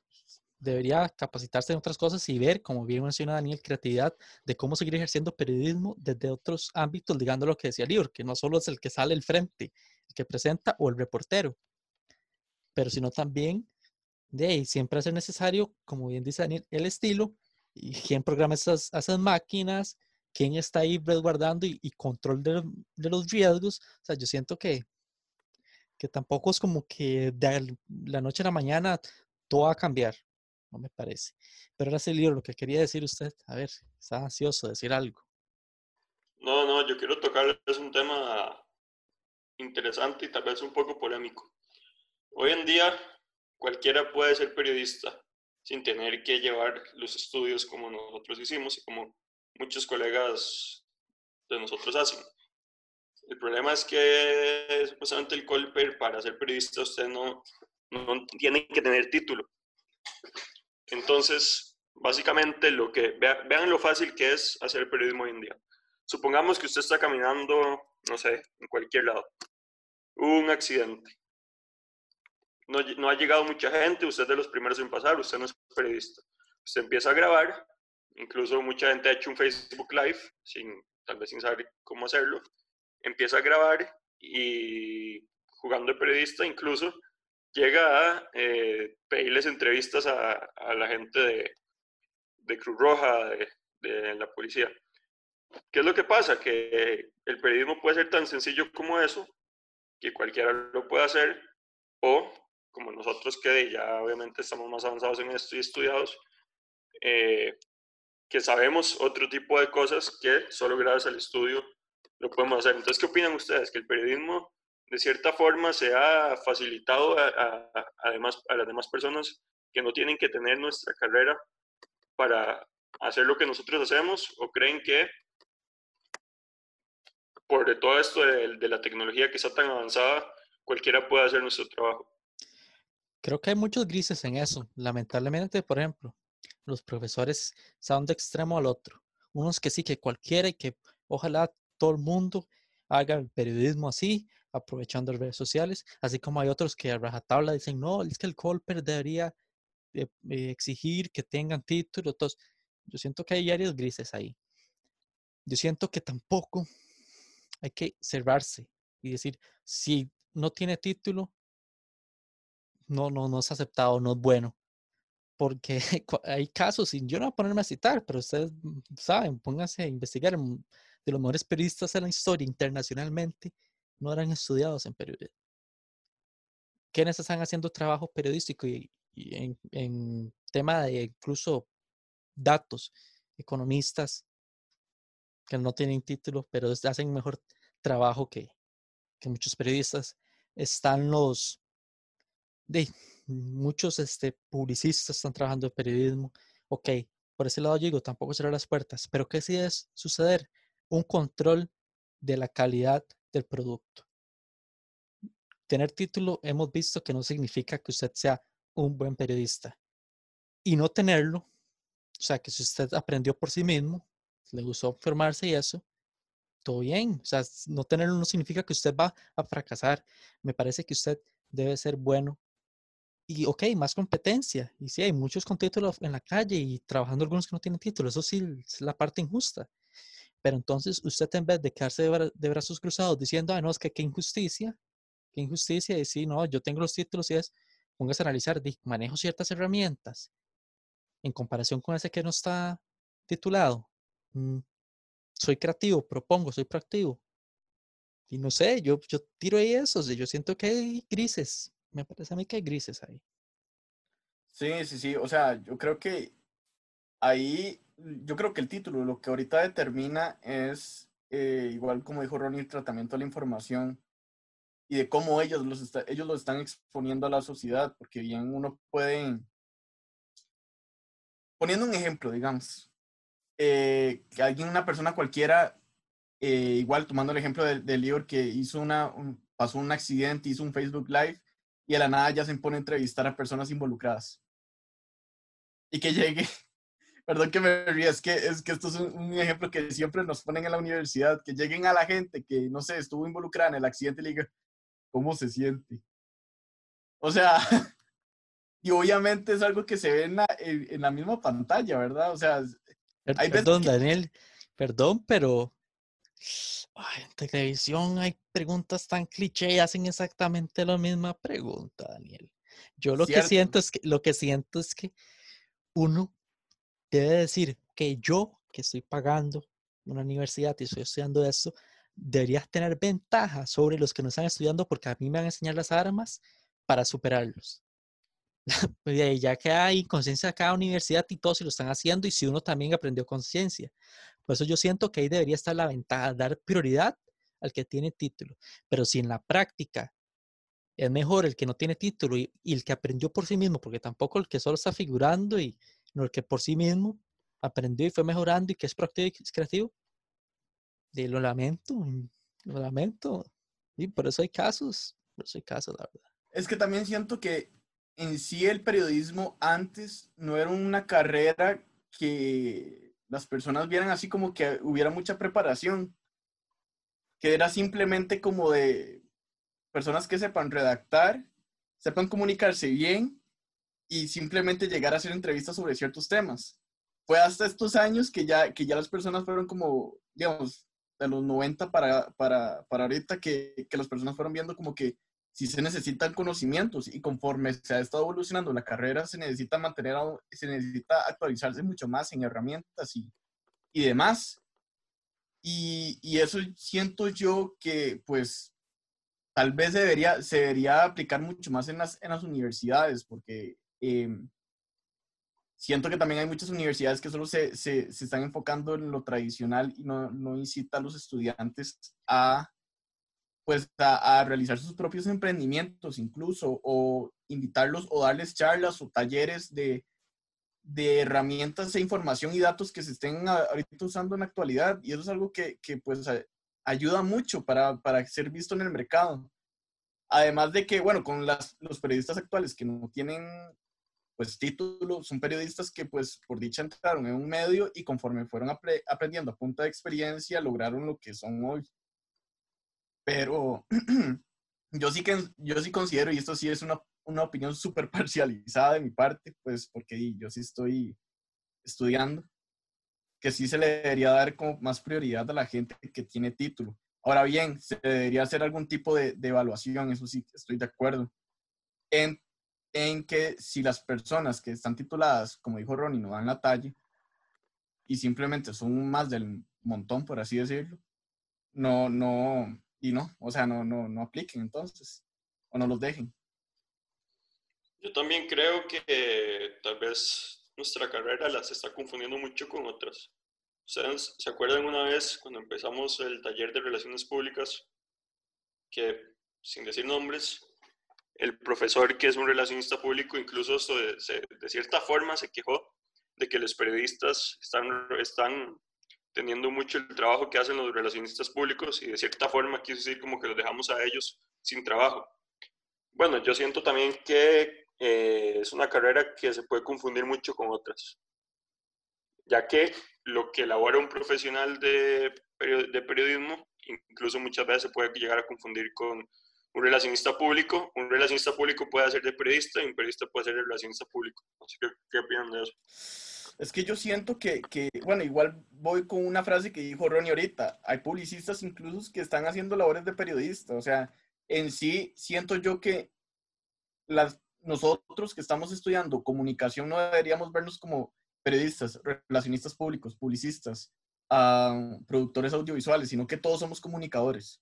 debería capacitarse en otras cosas y ver, como bien menciona Daniel, creatividad de cómo seguir ejerciendo periodismo desde otros ámbitos, ligando lo que decía Lior, que no solo es el que sale al frente, el que presenta o el reportero, pero sino también de ahí, siempre es necesario, como bien dice Daniel, el estilo y quién programa esas, esas máquinas, quién está ahí resguardando y, control de, de, los riesgos. O sea, yo siento que, que tampoco es como que de la noche a la mañana todo va a cambiar no me parece. Pero era ese libro lo que quería decir usted. A ver, está ansioso de decir algo. No, no, yo quiero tocar es un tema interesante y tal vez un poco polémico. Hoy en día cualquiera puede ser periodista sin tener que llevar los estudios como nosotros hicimos y como muchos colegas de nosotros hacen. El problema es que supuestamente el Colper para ser periodista usted no, no tiene que tener título. Entonces, básicamente, lo que, vean lo fácil que es hacer periodismo hoy en día. Supongamos que usted está caminando, no sé, en cualquier lado. Un accidente. No, no, ha llegado mucha gente, usted es de los primeros en pasar, usted no es periodista. Usted empieza a grabar, incluso mucha gente ha hecho un Facebook Live, sin, tal vez sin saber cómo hacerlo. Empieza a grabar y jugando de periodista, incluso llega a eh, pedirles entrevistas a, la gente de, de Cruz Roja, de, la policía. ¿Qué es lo que pasa? Que el periodismo puede ser tan sencillo como eso, que cualquiera lo puede hacer, o como nosotros que ya obviamente estamos más avanzados en esto y estudiados, eh, que sabemos otro tipo de cosas que solo gracias al estudio lo podemos hacer. Entonces, ¿qué opinan ustedes? ¿Que el periodismo de cierta forma se ha facilitado a, además, a las demás personas que no tienen que tener nuestra carrera para hacer lo que nosotros hacemos o creen que por todo esto de, de la tecnología que está tan avanzada, cualquiera puede hacer nuestro trabajo. Creo que hay muchos grises en eso. Lamentablemente, por ejemplo, los profesores son de extremo al otro. Unos que sí, que cualquiera y que ojalá todo el mundo haga el periodismo así, aprovechando las redes sociales, así como hay otros que a rajatabla dicen, no, es que el Colper debería eh, eh, exigir que tengan título. Entonces, yo siento que hay áreas grises ahí. Yo siento que tampoco hay que cerrarse y decir, si no tiene título, no, no, no es aceptado, no es bueno. Porque hay casos, y yo no voy a ponerme a citar, pero ustedes saben, pónganse a investigar de los mejores periodistas en la historia internacionalmente, no eran estudiados en periodismo. ¿Quiénes están haciendo trabajo periodístico y, en, tema de incluso datos, economistas que no tienen título, pero hacen mejor trabajo que, que muchos periodistas? Están los de muchos este, publicistas están trabajando en periodismo. Ok, por ese lado digo, tampoco cerrar las puertas, pero ¿qué sí es suceder? Un control de la calidad del producto. Tener título hemos visto que no significa que usted sea un buen periodista. Y no tenerlo, o sea, que si usted aprendió por sí mismo, le gustó formarse y eso, todo bien. O sea, no tenerlo no significa que usted va a fracasar. Me parece que usted debe ser bueno. Y, ok, más competencia. Y sí, hay muchos con títulos en la calle y trabajando algunos que no tienen título. Eso sí es la parte injusta. Pero entonces usted en vez de quedarse de, brazos cruzados diciendo, ah, no, es que qué injusticia, qué injusticia, y sí, no, yo tengo los títulos y es, póngase a analizar, manejo ciertas herramientas en comparación con ese que no está titulado. Mm, soy creativo, propongo, soy proactivo. Y no sé, yo, yo tiro ahí eso, yo siento que hay grises, me parece a mí que hay grises ahí. Sí, sí, sí, o sea, yo creo que ahí yo creo que el título lo que ahorita determina es, eh, igual como dijo Ronnie, el tratamiento de la información y de cómo ellos, los ellos lo están exponiendo a la sociedad, porque bien uno puede, poniendo un ejemplo, digamos, eh, que alguien, una persona cualquiera, eh, igual tomando el ejemplo del, del que hizo una, pasó un accidente, hizo un Facebook Live y a la nada ya se pone a entrevistar a personas involucradas. Y que llegue perdón que me ría, es que, es que esto es un, ejemplo que siempre nos ponen en la universidad, que lleguen a la gente que, no sé, estuvo involucrada en el accidente y le digan, ¿cómo se siente? O sea, y obviamente es algo que se ve en la, en, la misma pantalla, ¿verdad? O sea, hay perdón, Daniel, perdón, pero en televisión hay preguntas tan cliché y hacen exactamente la misma pregunta, Daniel. Yo lo que siento es que lo que siento es que uno debe decir que yo que estoy pagando una universidad y estoy estudiando eso, debería tener ventaja sobre los que no están estudiando porque a mí me van a enseñar las armas para superarlos. Pues, ya que hay conciencia cada universidad y todos se lo están haciendo y si uno también aprendió conciencia. Por eso yo siento que ahí debería estar la ventaja, dar prioridad al que tiene título. Pero si en la práctica es mejor el que no tiene título y, el que aprendió por sí mismo, porque tampoco el que solo está figurando y no el que por sí mismo aprendió y fue mejorando y que es proactivo y es creativo, de lo lamento, lo lamento. Y por eso hay casos, por eso hay casos, la verdad. Es que también siento que en sí el periodismo antes no era una carrera que las personas vieran así como que hubiera mucha preparación, que era simplemente como de personas que sepan redactar, sepan comunicarse bien y simplemente llegar a hacer entrevistas sobre ciertos temas. Fue hasta estos años que ya, que ya las personas fueron como, digamos, de los 90 para, para, para ahorita, que, que las personas fueron viendo como que si se necesitan conocimientos y conforme se ha estado evolucionando la carrera, se necesita mantener, se necesita actualizarse mucho más en herramientas y, y demás. Y, y, eso siento yo que, pues, tal vez debería, se debería aplicar mucho más en las, en las universidades, porque em, siento que también hay muchas universidades que solo se, se, se están enfocando en lo tradicional y no, no incita a los estudiantes a pues a, realizar sus propios emprendimientos incluso, o invitarlos o darles charlas o talleres de, de herramientas e información y datos que se estén ahorita usando en la actualidad. Y eso es algo que, que pues ayuda mucho para, para, ser visto en el mercado. Además de que, bueno, con las, los periodistas actuales que no tienen pues título, son periodistas que pues por dicha entraron en un medio y conforme fueron aprendiendo a punta de experiencia lograron lo que son hoy. Pero yo sí, que, yo sí considero, y esto sí es una, una opinión súper parcializada de mi parte, pues porque yo sí estoy estudiando, que sí se le debería dar como más prioridad a la gente que tiene título. Ahora bien, se debería hacer algún tipo de, de evaluación, eso sí estoy de acuerdo, en, en que si las personas que están tituladas, como dijo Ronnie, no dan la talla y simplemente son más del montón, por así decirlo, no, no, y no, o sea, no, no, no apliquen entonces, o no los dejen. Yo también creo que tal vez nuestra carrera las está confundiendo mucho con otras. ¿Ustedes se acuerdan una vez cuando empezamos el taller de relaciones públicas que, sin decir nombres, el profesor que es un relacionista público incluso de, de cierta forma se quejó de que los periodistas están, están teniendo mucho el trabajo que hacen los relacionistas públicos y de cierta forma quiso decir como que los dejamos a ellos sin trabajo. Bueno, yo siento también que eh, es una carrera que se puede confundir mucho con otras, ya que lo que elabora un profesional de, de periodismo incluso muchas veces se puede llegar a confundir con un relacionista público. Un relacionista público puede ser de periodista y un periodista puede ser de relacionista público. Así que, ¿qué opinan de eso? Es que yo siento que, que, bueno, igual voy con una frase que dijo Ronnie ahorita. Hay publicistas incluso que están haciendo labores de periodista. O sea, en sí siento yo que las, nosotros que estamos estudiando comunicación no deberíamos vernos como periodistas, relacionistas públicos, publicistas, uh, productores audiovisuales, sino que todos somos comunicadores.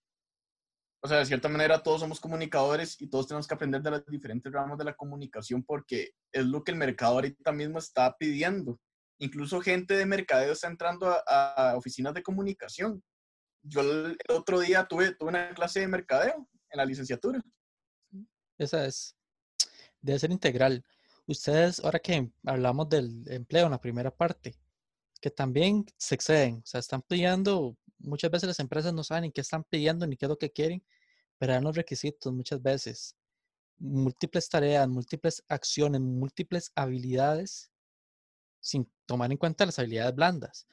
O sea, de cierta manera todos somos comunicadores y todos tenemos que aprender de las diferentes ramas de la comunicación porque es lo que el mercado ahorita mismo está pidiendo. Incluso gente de mercadeo está entrando a, oficinas de comunicación. Yo el, otro día tuve, tuve una clase de mercadeo en la licenciatura. Esa es, debe ser integral. Ustedes, ahora que hablamos del empleo en la primera parte, que también se exceden, o sea, están pidiendo, muchas veces las empresas no saben ni qué están pidiendo ni qué es lo que quieren, pero dan los requisitos muchas veces. Múltiples tareas, múltiples acciones, múltiples habilidades sin tomar en cuenta las habilidades blandas.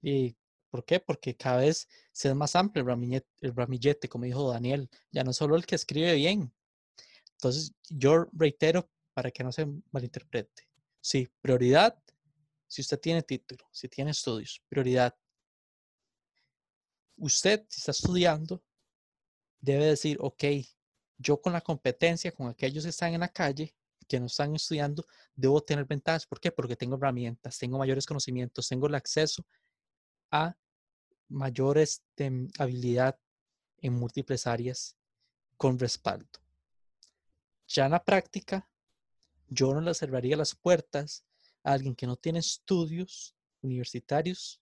¿Y por qué? Porque cada vez se es más amplio el ramillete, como dijo Daniel, ya no solo el que escribe bien. Entonces, yo reitero para que no se malinterprete. Sí, prioridad, si usted tiene título, si tiene estudios, prioridad. Usted, si está estudiando, debe decir, ok, yo con la competencia, con aquellos que están en la calle, que no están estudiando, debo tener ventajas. ¿Por qué? Porque tengo herramientas, tengo mayores conocimientos, tengo el acceso a mayores de habilidad en múltiples áreas con respaldo. Ya en la práctica, yo no le cerraría las puertas a alguien que no tiene estudios universitarios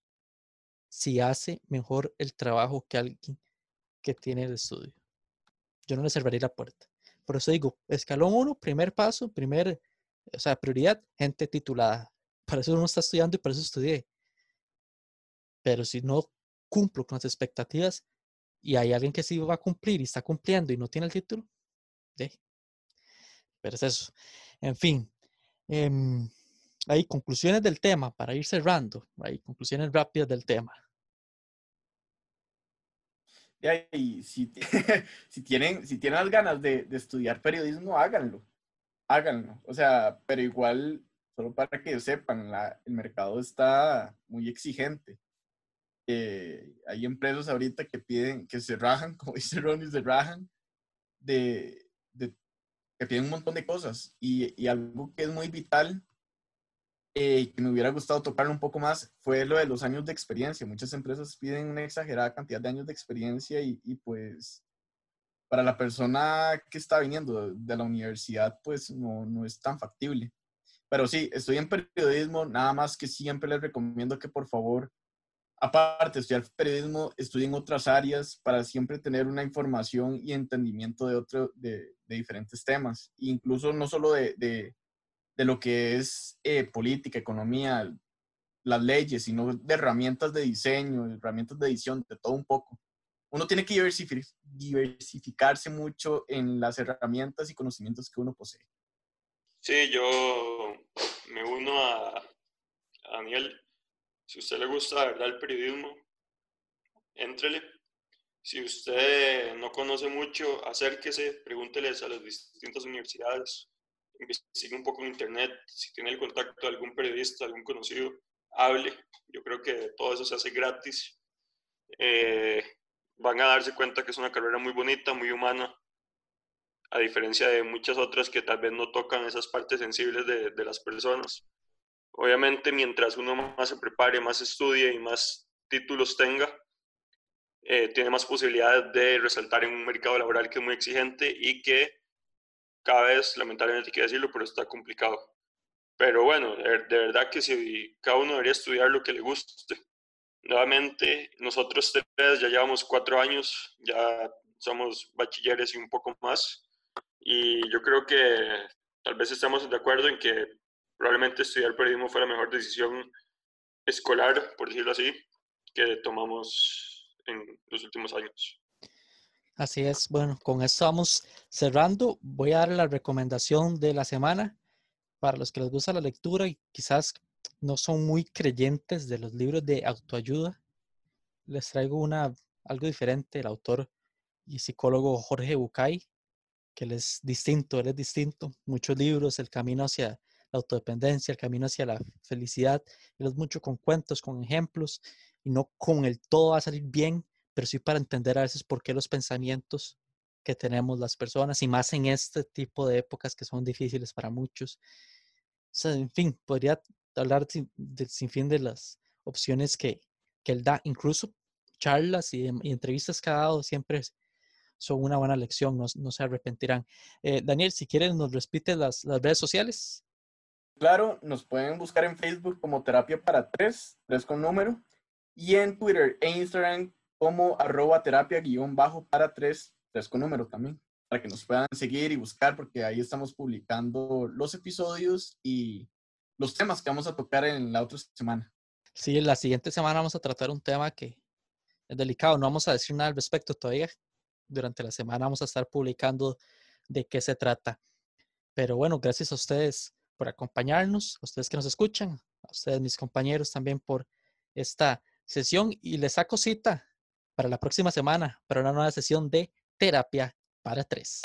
si hace mejor el trabajo que alguien que tiene el estudio. Yo no le cerraría la puerta. Por eso digo, escalón uno, primer paso, primer, o sea, prioridad, gente titulada. Para eso uno está estudiando y para eso estudié. Pero si no cumplo con las expectativas y hay alguien que sí va a cumplir y está cumpliendo y no tiene el título, de. Pero es eso. En fin, em, hay conclusiones del tema para ir cerrando. Hay conclusiones rápidas del tema. Y si, tienen, si tienen las ganas de, estudiar periodismo, háganlo. Háganlo. O sea, pero igual, solo para que sepan, el mercado está muy exigente. Eh, hay empresas ahorita que piden, que se rajan, como dice Ronnie, se rajan, de, de, que piden un montón de cosas. Y, y algo que es muy vital, eh, que me hubiera gustado tocar un poco más, fue lo de los años de experiencia. Muchas empresas piden una exagerada cantidad de años de experiencia y, y pues para la persona que está viniendo de la universidad, pues no, no es tan factible. Pero sí, estoy en periodismo, nada más que siempre les recomiendo que por favor aparte de estudiar periodismo, estudien otras áreas para siempre tener una información y entendimiento de, otro, de, diferentes temas, incluso no solo de, de, lo que es eh, política, economía, las leyes, sino de herramientas de diseño, herramientas de edición, de todo un poco. Uno tiene que diversificarse mucho en las herramientas y conocimientos que uno posee. Sí, yo me uno a, a Daniel si a usted le gusta verdad el periodismo, éntrele. Si usted no conoce mucho, acérquese, pregúnteles a las distintas universidades, investigue un poco en internet, si tiene el contacto de algún periodista, algún conocido, hable. Yo creo que todo eso se hace gratis. Eh, van a darse cuenta que es una carrera muy bonita, muy humana, a diferencia de muchas otras que tal vez no tocan esas partes sensibles de, de las personas. Obviamente, mientras uno más se prepare, más estudie y más títulos tenga, eh, tiene más posibilidades de resaltar en un mercado laboral que es muy exigente y que cada vez, lamentablemente hay que decirlo, pero está complicado. Pero bueno, de, verdad que si cada uno debería estudiar lo que le guste. Nuevamente, nosotros tres ya llevamos cuatro años, ya somos bachilleres y un poco más. Y yo creo que tal vez estamos de acuerdo en que probablemente estudiar periodismo fue la mejor decisión escolar, por decirlo así, que tomamos en los últimos años. Así es. Bueno, con esto vamos cerrando. Voy a dar la recomendación de la semana para los que les gusta la lectura y quizás no son muy creyentes de los libros de autoayuda. Les traigo una, algo diferente. El autor y psicólogo Jorge Bucay, que él es distinto, él es distinto. Muchos libros, El camino hacia la autodependencia, el camino hacia la felicidad. y es mucho con cuentos, con ejemplos, y no con el todo va a salir bien, pero sí para entender a veces por qué los pensamientos que tenemos las personas, y más en este tipo de épocas que son difíciles para muchos. en fin, podría hablar del sinfín de las opciones que, que él da, incluso charlas y, entrevistas que ha dado siempre son una buena lección, no, no se arrepentirán. Eh, Daniel, si quieres, nos repite las, las redes sociales. Claro, nos pueden buscar en Facebook como Terapia para Tres, tres con número, y en Twitter e Instagram como arroba terapia guion bajo para tres, tres con número también, para que nos puedan seguir y buscar, porque ahí estamos publicando los episodios y los temas que vamos a tocar en la otra semana. Sí, la siguiente semana vamos a tratar un tema que es delicado, no vamos a decir nada al respecto todavía. Durante la semana vamos a estar publicando de qué se trata. Pero bueno, gracias a ustedes por acompañarnos, a ustedes que nos escuchan, a ustedes mis compañeros también por esta sesión y les saco cita para la próxima semana para una nueva sesión de terapia para tres.